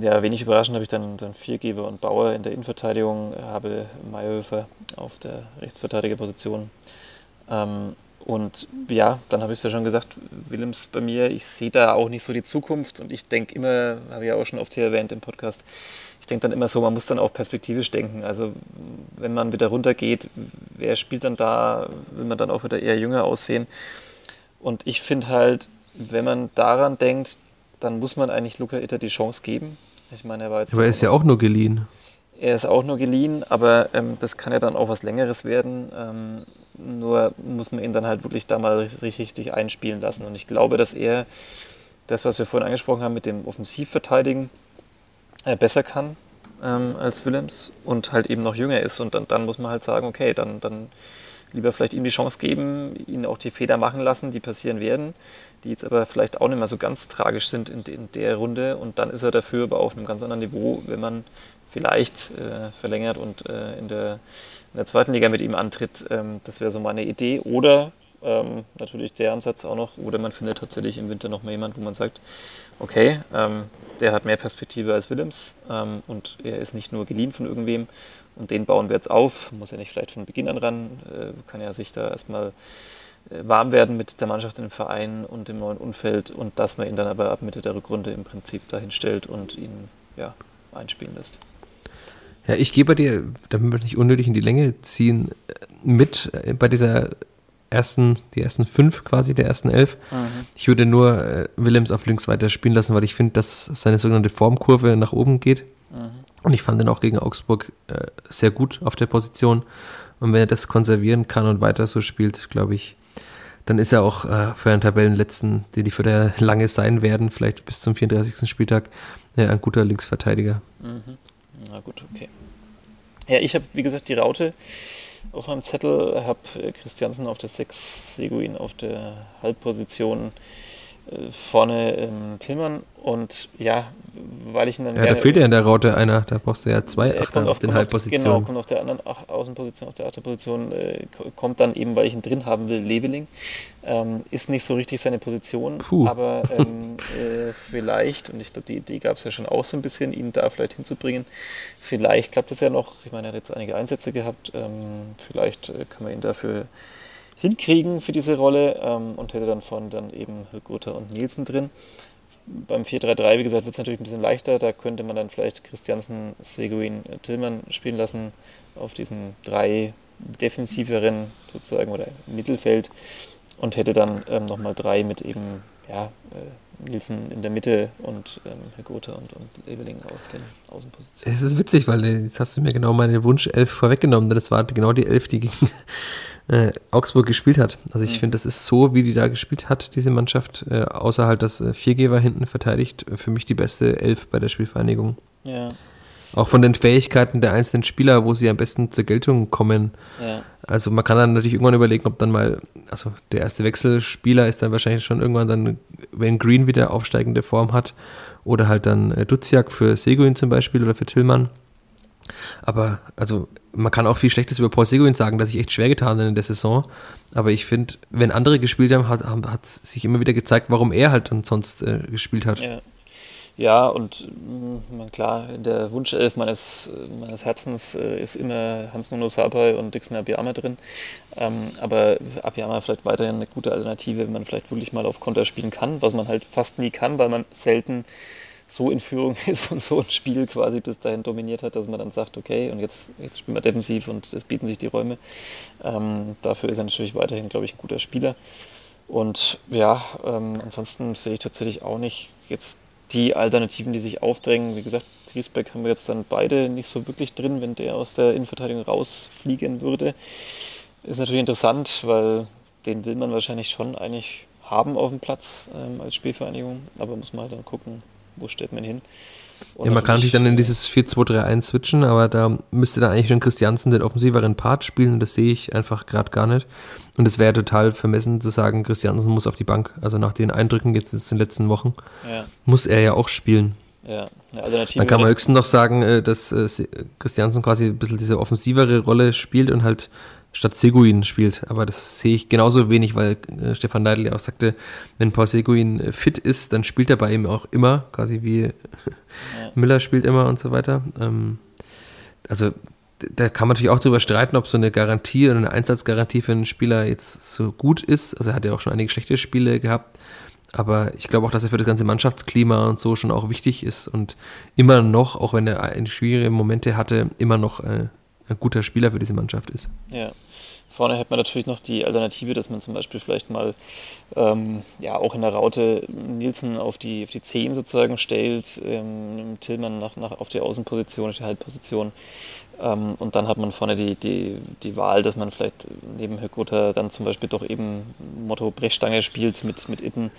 ja, wenig überraschend habe ich dann, dann Viergeber und Bauer in der Innenverteidigung, habe Mayhöfer auf der Rechtsverteidigerposition. Ähm, und ja, dann habe ich es ja schon gesagt, Willems bei mir, ich sehe da auch nicht so die Zukunft und ich denke immer, habe ich ja auch schon oft hier erwähnt im Podcast, ich denke dann immer so, man muss dann auch perspektivisch denken. Also wenn man wieder runtergeht, wer spielt dann da, will man dann auch wieder eher jünger aussehen. Und ich finde halt, wenn man daran denkt, dann muss man eigentlich Luca Itter die Chance geben. Ich meine, er war jetzt.
Aber er ist ja auch nur geliehen.
Er ist auch nur geliehen, aber ähm, das kann ja dann auch was Längeres werden. Ähm, nur muss man ihn dann halt wirklich da mal richtig, richtig einspielen lassen. Und ich glaube, dass er das, was wir vorhin angesprochen haben mit dem Offensivverteidigen, äh, besser kann ähm, als Willems und halt eben noch jünger ist. Und dann, dann muss man halt sagen, okay, dann, dann lieber vielleicht ihm die Chance geben, ihn auch die Fehler machen lassen, die passieren werden, die jetzt aber vielleicht auch nicht mehr so ganz tragisch sind in, in der Runde. Und dann ist er dafür aber auf einem ganz anderen Niveau, wenn man vielleicht äh, verlängert und äh, in, der, in der zweiten Liga mit ihm antritt. Ähm, das wäre so meine Idee. Oder ähm, natürlich der Ansatz auch noch, oder man findet tatsächlich im Winter noch mal jemand, wo man sagt, okay, ähm, der hat mehr Perspektive als Willems ähm, und er ist nicht nur geliehen von irgendwem und den bauen wir jetzt auf, muss ja nicht vielleicht von Beginn an ran, äh, kann ja sich da erstmal warm werden mit der Mannschaft im Verein und dem neuen Umfeld und dass man ihn dann aber ab Mitte der Rückrunde im Prinzip dahin stellt und ihn ja, einspielen lässt.
Ja, ich gebe dir, damit wir nicht unnötig in die Länge ziehen, mit äh, bei dieser ersten, die ersten fünf quasi, der ersten elf. Mhm. Ich würde nur äh, Willems auf links weiter spielen lassen, weil ich finde, dass seine sogenannte Formkurve nach oben geht. Mhm. Und ich fand ihn auch gegen Augsburg äh, sehr gut auf der Position. Und wenn er das konservieren kann und weiter so spielt, glaube ich, dann ist er auch äh, für einen Tabellenletzten, die die für der lange sein werden, vielleicht bis zum 34. Spieltag, ja, ein guter Linksverteidiger.
Mhm. Na gut, okay. Ja, ich habe, wie gesagt, die Raute auf meinem Zettel, habe Christiansen auf der 6, Seguin auf der Halbposition, äh, vorne ähm, Tillmann und ja, weil ich ihn dann.
Ja, da fehlt ja in der Raute einer, da brauchst du ja zwei
Achter auf, auf den Halbpositionen. Genau, kommt auf der anderen Ach Außenposition, auf der Achterposition, äh, kommt dann eben, weil ich ihn drin haben will, Leveling. Ähm, ist nicht so richtig seine Position, Puh. aber ähm, äh, vielleicht, und ich glaube, die Idee gab es ja schon auch so ein bisschen, ihn da vielleicht hinzubringen. Vielleicht klappt es ja noch, ich meine, er hat jetzt einige Einsätze gehabt, ähm, vielleicht äh, kann man ihn dafür hinkriegen für diese Rolle ähm, und hätte dann von dann eben Gutter und Nielsen drin. Beim 4-3-3, wie gesagt, wird es natürlich ein bisschen leichter. Da könnte man dann vielleicht Christiansen, Seguin, Tillmann spielen lassen auf diesen drei defensiveren sozusagen oder Mittelfeld und hätte dann ähm, nochmal drei mit eben ja, äh, Nielsen in der Mitte und ähm, Herr Gotha und, und Ebeling auf den Außenpositionen.
Es ist witzig, weil äh, jetzt hast du mir genau meine Wunsch-Elf vorweggenommen, denn das war genau die Elf, die gegen äh, Augsburg gespielt hat. Also ich mhm. finde, das ist so, wie die da gespielt hat, diese Mannschaft, äh, außer halt, dass äh, Viergeber hinten verteidigt, äh, für mich die beste Elf bei der Spielvereinigung. Ja. Auch von den Fähigkeiten der einzelnen Spieler, wo sie am besten zur Geltung kommen. Ja. Also man kann dann natürlich irgendwann überlegen, ob dann mal, also der erste Wechselspieler ist dann wahrscheinlich schon irgendwann dann, wenn Green wieder aufsteigende Form hat, oder halt dann äh, Duziak für Seguin zum Beispiel oder für Tillmann. Aber also man kann auch viel Schlechtes über Paul Seguin sagen, dass ich echt schwer getan habe in der Saison. Aber ich finde, wenn andere gespielt haben, hat es sich immer wieder gezeigt, warum er halt dann sonst äh, gespielt hat.
Ja. Ja, und mh, mm, klar, der Wunschelf meines, meines Herzens äh, ist immer Hans-Nuno Sapai und Dixon Abiyama drin. Ähm, aber Abiyama vielleicht weiterhin eine gute Alternative, wenn man vielleicht wirklich mal auf Konter spielen kann, was man halt fast nie kann, weil man selten so in Führung ist und so ein Spiel quasi bis dahin dominiert hat, dass man dann sagt, okay, und jetzt, jetzt spielen wir defensiv und es bieten sich die Räume. Ähm, dafür ist er natürlich weiterhin, glaube ich, ein guter Spieler. Und ja, ähm, ansonsten sehe ich tatsächlich auch nicht jetzt die Alternativen, die sich aufdrängen. Wie gesagt, Griesbeck haben wir jetzt dann beide nicht so wirklich drin, wenn der aus der Innenverteidigung rausfliegen würde. Ist natürlich interessant, weil den will man wahrscheinlich schon eigentlich haben auf dem Platz ähm, als Spielvereinigung, aber muss man halt dann gucken, wo stellt man hin.
Und ja, man kann natürlich dann in dieses 4-2-3-1 switchen, aber da müsste dann eigentlich schon Christiansen den offensiveren Part spielen und das sehe ich einfach gerade gar nicht. Und es wäre total vermessen zu sagen, Christiansen muss auf die Bank. Also nach den Eindrücken jetzt in den letzten Wochen ja. muss er ja auch spielen. Ja, Dann kann man höchstens noch sagen, äh, dass äh, Christiansen quasi ein bisschen diese offensivere Rolle spielt und halt statt Seguin spielt. Aber das sehe ich genauso wenig, weil äh, Stefan Neidl ja auch sagte, wenn Paul Seguin äh, fit ist, dann spielt er bei ihm auch immer, quasi wie ja. Müller spielt immer und so weiter. Ähm, also da kann man natürlich auch drüber streiten, ob so eine Garantie oder eine Einsatzgarantie für einen Spieler jetzt so gut ist. Also er hat ja auch schon einige schlechte Spiele gehabt. Aber ich glaube auch, dass er für das ganze Mannschaftsklima und so schon auch wichtig ist und immer noch, auch wenn er schwierige Momente hatte, immer noch äh, ein guter Spieler für diese Mannschaft ist.
Ja. Vorne hätte man natürlich noch die Alternative, dass man zum Beispiel vielleicht mal ähm, ja auch in der Raute Nielsen auf die, auf die 10 sozusagen stellt, ähm, Tillmann nach, nach, auf die Außenposition, auf die Halbposition. Ähm, und dann hat man vorne die, die, die Wahl, dass man vielleicht neben Höckroter dann zum Beispiel doch eben Motto Brechstange spielt mit, mit Itten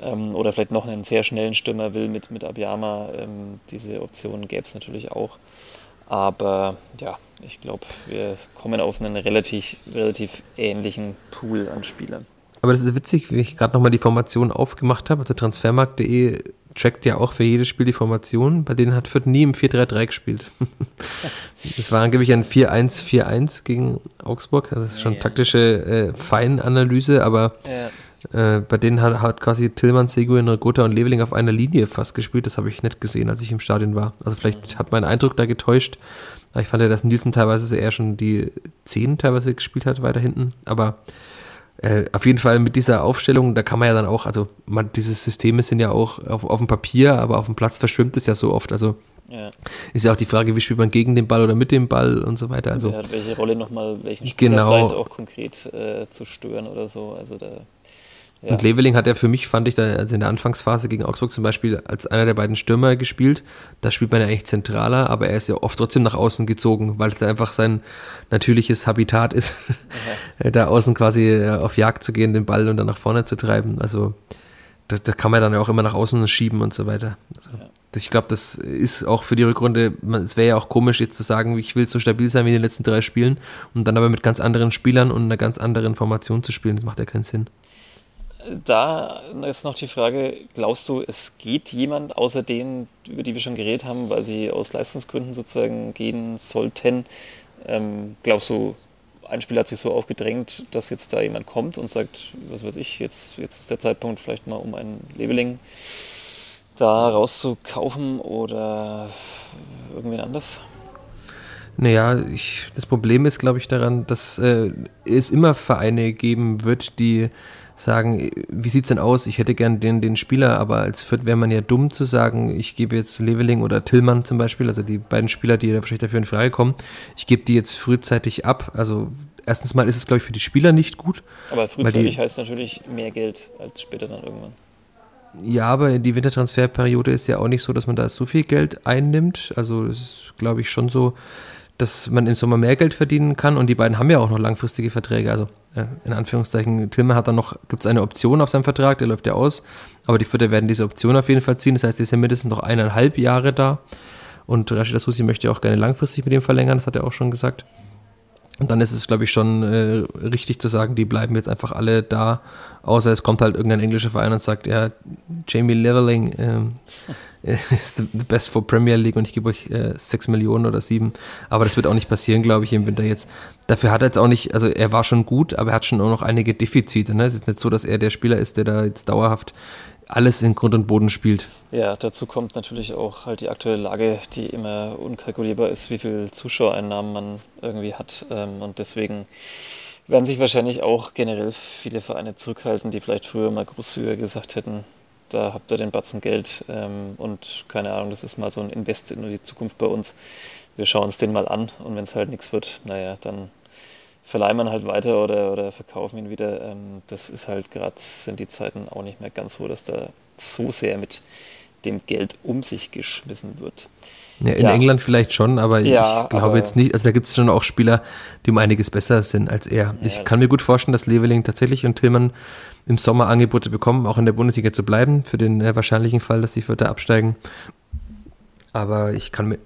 ähm, oder vielleicht noch einen sehr schnellen Stürmer will mit, mit Abiyama. Ähm, diese Option gäbe es natürlich auch. Aber ja, ich glaube, wir kommen auf einen relativ, relativ ähnlichen Pool an Spielern.
Aber das ist witzig, wie ich gerade nochmal die Formation aufgemacht habe. Also transfermarkt.de trackt ja auch für jedes Spiel die Formation. Bei denen hat Fürth nie im 4-3-3 gespielt. das war angeblich ein 4-1-4-1 gegen Augsburg. Also das ist schon ja. taktische äh, Feinanalyse, aber ja. Äh, bei denen hat, hat quasi Tillmann, Seguin, Gotha und Leveling auf einer Linie fast gespielt. Das habe ich nicht gesehen, als ich im Stadion war. Also vielleicht hat mein Eindruck da getäuscht. Ich fand ja, dass Nielsen teilweise eher schon die 10 teilweise gespielt hat, weiter hinten. Aber äh, auf jeden Fall mit dieser Aufstellung, da kann man ja dann auch, also man, diese Systeme sind ja auch auf, auf dem Papier, aber auf dem Platz verschwimmt es ja so oft. Also ja. Ist ja auch die Frage, wie spielt man gegen den Ball oder mit dem Ball und so weiter. Also,
Wer hat welche Rolle nochmal, welchen Spieler genau. vielleicht auch konkret äh, zu stören oder so. Also da
ja. Und Leveling hat ja für mich, fand ich, da, also in der Anfangsphase gegen Augsburg zum Beispiel als einer der beiden Stürmer gespielt. Da spielt man ja eigentlich zentraler, aber er ist ja oft trotzdem nach außen gezogen, weil es einfach sein natürliches Habitat ist, da außen quasi äh, auf Jagd zu gehen, den Ball und dann nach vorne zu treiben. Also da, da kann man dann ja auch immer nach außen schieben und so weiter. Also, ja. ich glaube, das ist auch für die Rückrunde, es wäre ja auch komisch jetzt zu sagen, ich will so stabil sein wie in den letzten drei Spielen und dann aber mit ganz anderen Spielern und einer ganz anderen Formation zu spielen. Das macht ja keinen Sinn.
Da ist noch die Frage, glaubst du, es geht jemand außer denen, über die wir schon geredet haben, weil sie aus Leistungsgründen sozusagen gehen sollten? Ähm, glaubst du, ein Spieler hat sich so aufgedrängt, dass jetzt da jemand kommt und sagt, was weiß ich, jetzt, jetzt ist der Zeitpunkt vielleicht mal um ein Labeling da rauszukaufen oder irgendwen anders?
Naja, ich, das Problem ist, glaube ich, daran, dass äh, es immer Vereine geben wird, die sagen, wie sieht's denn aus? Ich hätte gern den, den Spieler, aber als Fürth wäre man ja dumm zu sagen, ich gebe jetzt Leveling oder Tillmann zum Beispiel, also die beiden Spieler, die da wahrscheinlich dafür in Frage kommen, ich gebe die jetzt frühzeitig ab. Also erstens mal ist es, glaube ich, für die Spieler nicht gut.
Aber frühzeitig die, heißt natürlich mehr Geld als später dann irgendwann.
Ja, aber die Wintertransferperiode ist ja auch nicht so, dass man da so viel Geld einnimmt. Also es ist, glaube ich, schon so, dass man im Sommer mehr Geld verdienen kann und die beiden haben ja auch noch langfristige Verträge. Also äh, in Anführungszeichen, Tilmer hat dann noch, gibt es eine Option auf seinem Vertrag, der läuft ja aus, aber die Vierter werden diese Option auf jeden Fall ziehen. Das heißt, die ist ja mindestens noch eineinhalb Jahre da. Und Rashida Susi möchte auch gerne langfristig mit ihm verlängern, das hat er auch schon gesagt. Und dann ist es, glaube ich, schon äh, richtig zu sagen, die bleiben jetzt einfach alle da, außer es kommt halt irgendein englischer Verein und sagt, ja, Jamie Leveling ähm, ist the best for Premier League und ich gebe euch äh, sechs Millionen oder sieben. Aber das wird auch nicht passieren, glaube ich, im Winter jetzt. Dafür hat er jetzt auch nicht, also er war schon gut, aber er hat schon auch noch einige Defizite. Ne? Es ist nicht so, dass er der Spieler ist, der da jetzt dauerhaft alles in Grund und Boden spielt.
Ja, dazu kommt natürlich auch halt die aktuelle Lage, die immer unkalkulierbar ist, wie viel Zuschauereinnahmen man irgendwie hat. Ähm, und deswegen werden sich wahrscheinlich auch generell viele Vereine zurückhalten, die vielleicht früher mal großzügiger gesagt hätten, da habt ihr den Batzen Geld ähm, und keine Ahnung, das ist mal so ein Invest in die Zukunft bei uns. Wir schauen uns den mal an und wenn es halt nichts wird, naja, dann verleihen man halt weiter oder, oder verkaufen ihn wieder. Ähm, das ist halt gerade, sind die Zeiten auch nicht mehr ganz so, dass da so sehr mit dem Geld um sich geschmissen wird.
Ja, in ja. England vielleicht schon, aber ja, ich glaube jetzt nicht. Also da gibt es schon auch Spieler, die um einiges besser sind als er. ich kann mir gut vorstellen, dass Leveling tatsächlich und Tillmann im Sommer Angebote bekommen, auch in der Bundesliga zu bleiben, für den äh, wahrscheinlichen Fall, dass die Vierter absteigen. Aber ich kann mir.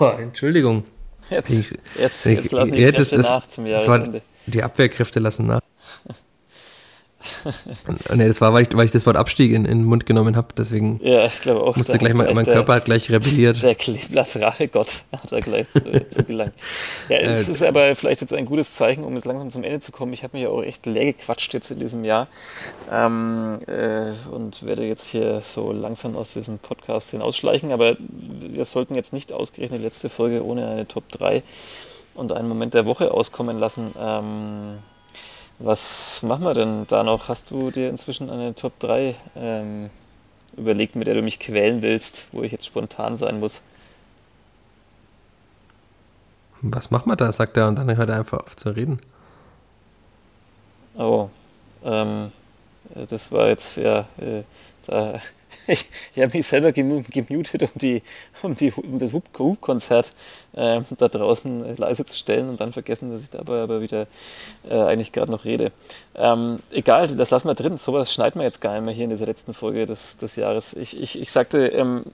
Entschuldigung.
Jetzt, ich, jetzt, jetzt lassen die Kräfte das, nach zum Jahresende.
Die Abwehrkräfte lassen nach. nee, das war, weil ich, weil ich das Wort Abstieg in, in den Mund genommen habe, deswegen
ja, ich glaube auch,
musste gleich mal, mein der, Körper hat gleich rebelliert.
Der Kleeblatt-Rachegott hat da gleich äh, zugelangt. Ja, es äh, ist aber vielleicht jetzt ein gutes Zeichen, um jetzt langsam zum Ende zu kommen. Ich habe mich ja auch echt leer gequatscht jetzt in diesem Jahr ähm, äh, und werde jetzt hier so langsam aus diesem Podcast hinausschleichen, aber wir sollten jetzt nicht ausgerechnet die letzte Folge ohne eine Top 3 und einen Moment der Woche auskommen lassen. Ähm, was machen wir denn da noch? Hast du dir inzwischen eine Top 3 ähm, überlegt, mit der du mich quälen willst, wo ich jetzt spontan sein muss?
Was machen wir da, sagt er, und dann hört er einfach auf zu reden.
Oh, ähm, das war jetzt ja, äh, da ich, ich habe mich selber gemutet, um, die, um, die, um das Hub-Konzert äh, da draußen leise zu stellen und dann vergessen, dass ich dabei aber wieder äh, eigentlich gerade noch rede. Ähm, egal, das lassen wir drin. Sowas schneiden wir jetzt gar nicht mehr hier in dieser letzten Folge des, des Jahres. Ich, ich, ich sagte, ähm,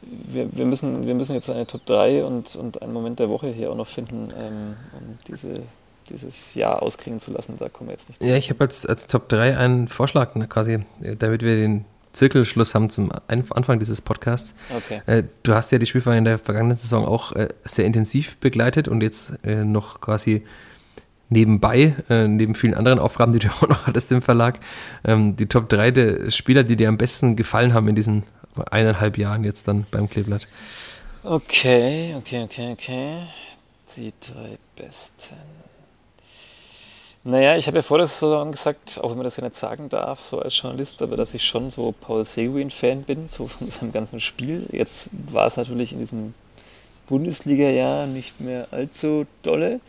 wir, wir, müssen, wir müssen jetzt eine Top 3 und, und einen Moment der Woche hier auch noch finden, ähm, um diese dieses Jahr ausklingen zu lassen. Da kommen wir jetzt nicht.
Ja, ich habe als, als Top 3 einen Vorschlag ne, quasi, äh, damit wir den Zirkelschluss haben zum Anfang dieses Podcasts.
Okay.
Äh, du hast ja die Spielvereine in der vergangenen Saison auch äh, sehr intensiv begleitet und jetzt noch quasi nebenbei, neben vielen anderen Aufgaben, die du auch noch hattest im Verlag, ähm, die Top 3 der Spieler, die dir am besten gefallen haben in diesen eineinhalb Jahren jetzt dann beim Kleeblatt.
Okay, okay, okay, okay. Die drei besten. Naja, ich habe ja vor der Saison gesagt, auch wenn man das ja nicht sagen darf, so als Journalist, aber dass ich schon so Paul Seguin-Fan bin, so von seinem ganzen Spiel. Jetzt war es natürlich in diesem Bundesliga-Jahr nicht mehr allzu dolle,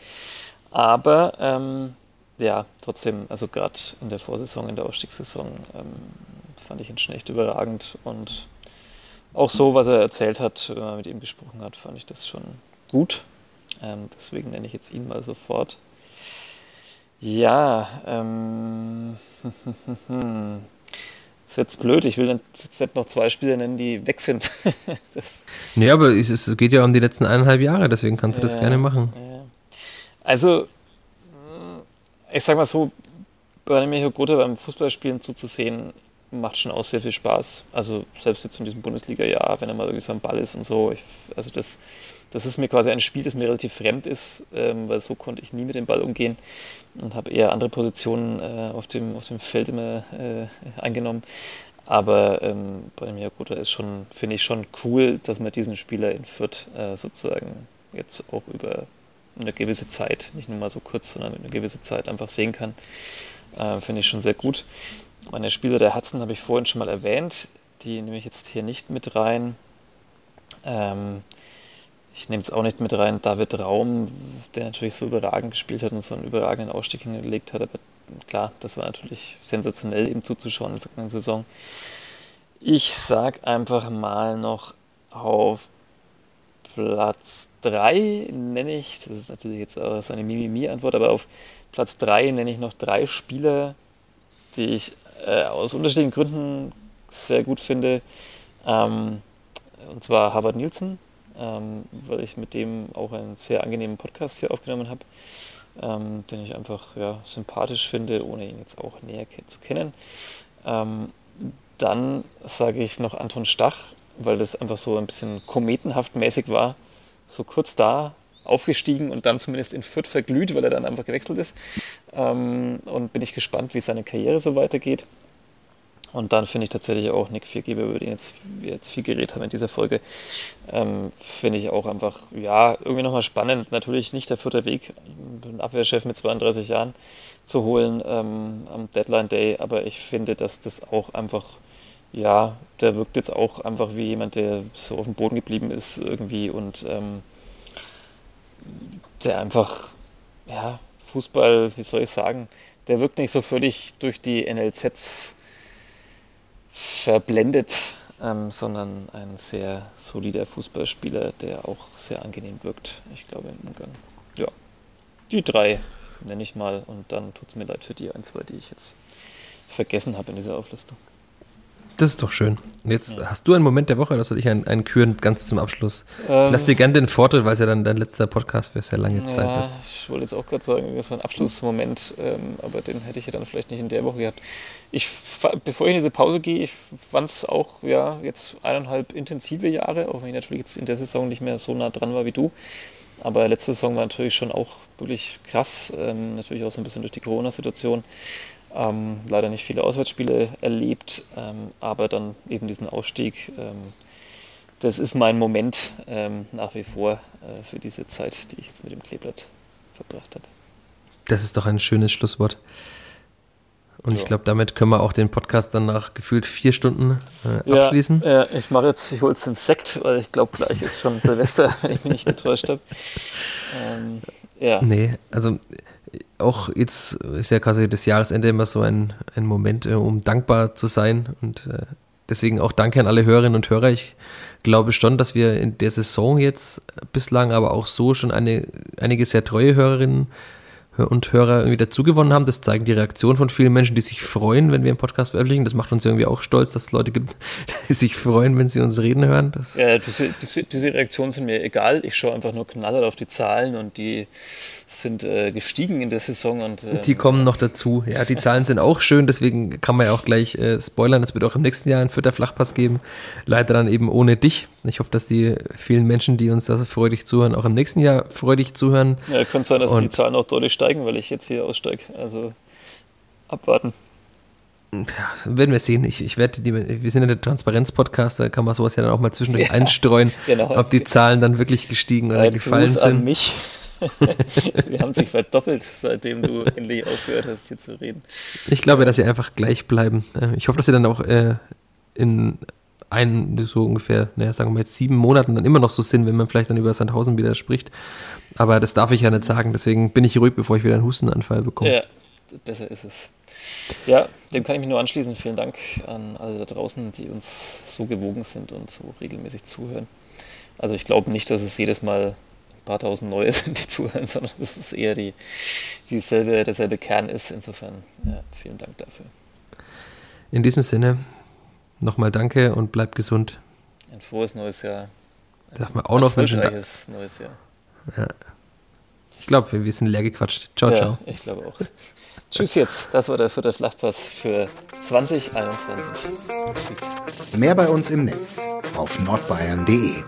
aber ähm, ja, trotzdem, also gerade in der Vorsaison, in der Ausstiegssaison, ähm, fand ich ihn schon echt überragend und auch so, was er erzählt hat, wenn man mit ihm gesprochen hat, fand ich das schon gut. Ähm, deswegen nenne ich jetzt ihn mal sofort. Ja, ähm, ist jetzt blöd. Ich will dann jetzt nicht noch zwei Spieler nennen, die weg sind.
das nee, aber es, es, geht ja um die letzten eineinhalb Jahre, deswegen kannst du ja, das gerne machen. Ja.
Also, ich sag mal so, Branimir Gotha beim Fußballspielen zuzusehen, macht schon auch sehr viel Spaß. Also selbst jetzt in diesem Bundesliga-Jahr, wenn er mal irgendwie so am Ball ist und so. Ich, also das, das ist mir quasi ein Spiel, das mir relativ fremd ist, ähm, weil so konnte ich nie mit dem Ball umgehen und habe eher andere Positionen äh, auf, dem, auf dem Feld immer äh, eingenommen. Aber ähm, bei dem Jakuta ist schon, finde ich schon cool, dass man diesen Spieler in Fürth äh, sozusagen jetzt auch über eine gewisse Zeit, nicht nur mal so kurz, sondern eine gewisse Zeit einfach sehen kann. Äh, finde ich schon sehr gut. Meine Spieler der Hudson habe ich vorhin schon mal erwähnt. Die nehme ich jetzt hier nicht mit rein. Ähm, ich nehme es auch nicht mit rein. David Raum, der natürlich so überragend gespielt hat und so einen überragenden Ausstieg hingelegt hat. Aber klar, das war natürlich sensationell, ihm zuzuschauen in der vergangenen Saison. Ich sage einfach mal noch auf Platz 3 nenne ich, das ist natürlich jetzt auch so eine Mimimi-Antwort, aber auf Platz 3 nenne ich noch drei Spieler, die ich äh, aus unterschiedlichen Gründen sehr gut finde. Ähm, und zwar Harvard Nielsen, ähm, weil ich mit dem auch einen sehr angenehmen Podcast hier aufgenommen habe, ähm, den ich einfach ja, sympathisch finde, ohne ihn jetzt auch näher zu kennen. Ähm, dann sage ich noch Anton Stach, weil das einfach so ein bisschen kometenhaft mäßig war. So kurz da, aufgestiegen und dann zumindest in Fürth verglüht, weil er dann einfach gewechselt ist. Ähm, und bin ich gespannt, wie seine Karriere so weitergeht. Und dann finde ich tatsächlich auch Nick Viergeber, über den jetzt, wir jetzt viel geredet haben in dieser Folge, ähm, finde ich auch einfach, ja, irgendwie nochmal spannend. Natürlich nicht der vierte Weg, einen Abwehrchef mit 32 Jahren zu holen ähm, am Deadline Day, aber ich finde, dass das auch einfach, ja, der wirkt jetzt auch einfach wie jemand, der so auf dem Boden geblieben ist irgendwie und ähm, der einfach, ja, Fußball, wie soll ich sagen, der wirkt nicht so völlig durch die NLZs verblendet, ähm, sondern ein sehr solider Fußballspieler, der auch sehr angenehm wirkt, ich glaube, im Umgang. Ja, die drei nenne ich mal und dann tut es mir leid für die ein, zwei, die ich jetzt vergessen habe in dieser Auflistung.
Das ist doch schön. Und jetzt ja. hast du einen Moment der Woche, dass du dich einen, einen küren ganz zum Abschluss. Ähm, Lass dir gerne den Vorteil, weil es ja dann dein letzter Podcast für sehr lange ja, Zeit ist.
Ich wollte jetzt auch gerade sagen, das war ein Abschlussmoment, ähm, aber den hätte ich ja dann vielleicht nicht in der Woche gehabt. Ich, bevor ich in diese Pause gehe, ich fand es auch ja, jetzt eineinhalb intensive Jahre, auch wenn ich natürlich jetzt in der Saison nicht mehr so nah dran war wie du. Aber letzte Saison war natürlich schon auch wirklich krass, ähm, natürlich auch so ein bisschen durch die Corona-Situation. Ähm, leider nicht viele Auswärtsspiele erlebt, ähm, aber dann eben diesen Ausstieg. Ähm, das ist mein Moment ähm, nach wie vor äh, für diese Zeit, die ich jetzt mit dem Kleeblatt verbracht habe.
Das ist doch ein schönes Schlusswort. Und ja. ich glaube, damit können wir auch den Podcast dann nach gefühlt vier Stunden äh, abschließen.
Ja, ja, ich mache jetzt, ich hole jetzt den Sekt, weil ich glaube, gleich ist schon Silvester, wenn ich mich nicht getäuscht habe.
Ähm, ja. Nee, also auch jetzt ist ja quasi das Jahresende immer so ein, ein Moment, äh, um dankbar zu sein. Und äh, deswegen auch danke an alle Hörerinnen und Hörer. Ich glaube schon, dass wir in der Saison jetzt bislang, aber auch so schon eine, einige sehr treue Hörerinnen und Hörer irgendwie dazugewonnen haben. Das zeigen die Reaktionen von vielen Menschen, die sich freuen, wenn wir einen Podcast veröffentlichen. Das macht uns irgendwie auch stolz, dass es Leute gibt, die sich freuen, wenn sie uns reden hören. Das
ja, diese, diese, diese Reaktionen sind mir egal. Ich schaue einfach nur knallhart auf die Zahlen und die sind äh, gestiegen in der Saison. Und,
äh, die kommen noch dazu. Ja, die Zahlen sind auch schön, deswegen kann man ja auch gleich äh, spoilern. Es wird auch im nächsten Jahr einen vierter Flachpass geben. Leider dann eben ohne dich. Ich hoffe, dass die vielen Menschen, die uns da so freudig zuhören, auch im nächsten Jahr freudig zuhören.
Ja, könnte sein, dass und die Zahlen auch deutlich steigen, weil ich jetzt hier aussteige. Also abwarten.
Ja, werden wir sehen. Ich, ich werde die, wir sind ja der Transparenz-Podcast, da kann man sowas ja dann auch mal zwischendurch ja, einstreuen, genau. ob die Zahlen dann wirklich gestiegen oder Ein gefallen Gruß sind.
An mich. Sie haben sich verdoppelt, seitdem du endlich aufgehört hast, hier zu reden.
Ich glaube, dass sie einfach gleich bleiben. Äh, ich hoffe, dass sie dann auch äh, in ein, so ungefähr, naja, sagen wir mal jetzt sieben Monaten dann immer noch so sind, wenn man vielleicht dann über Sandhausen wieder spricht. Aber das darf ich ja nicht sagen, deswegen bin ich ruhig, bevor ich wieder einen Hustenanfall bekomme.
Ja, besser ist es. Ja, dem kann ich mich nur anschließen. Vielen Dank an alle da draußen, die uns so gewogen sind und so regelmäßig zuhören. Also ich glaube nicht, dass es jedes Mal paar tausend neue sind, die zuhören, sondern dass es eher die, dieselbe, derselbe Kern ist. Insofern, ja, vielen Dank dafür.
In diesem Sinne, nochmal danke und bleibt gesund.
Ein frohes neues Jahr.
Darf man auch noch wünschen.
neues Jahr.
Ja. Ich glaube, wir sind leer gequatscht. Ciao, ja, ciao.
Ich glaube auch. Tschüss jetzt. Das war der vierte Flachpass für 2021.
Tschüss. Mehr bei uns im Netz auf nordbayern.de.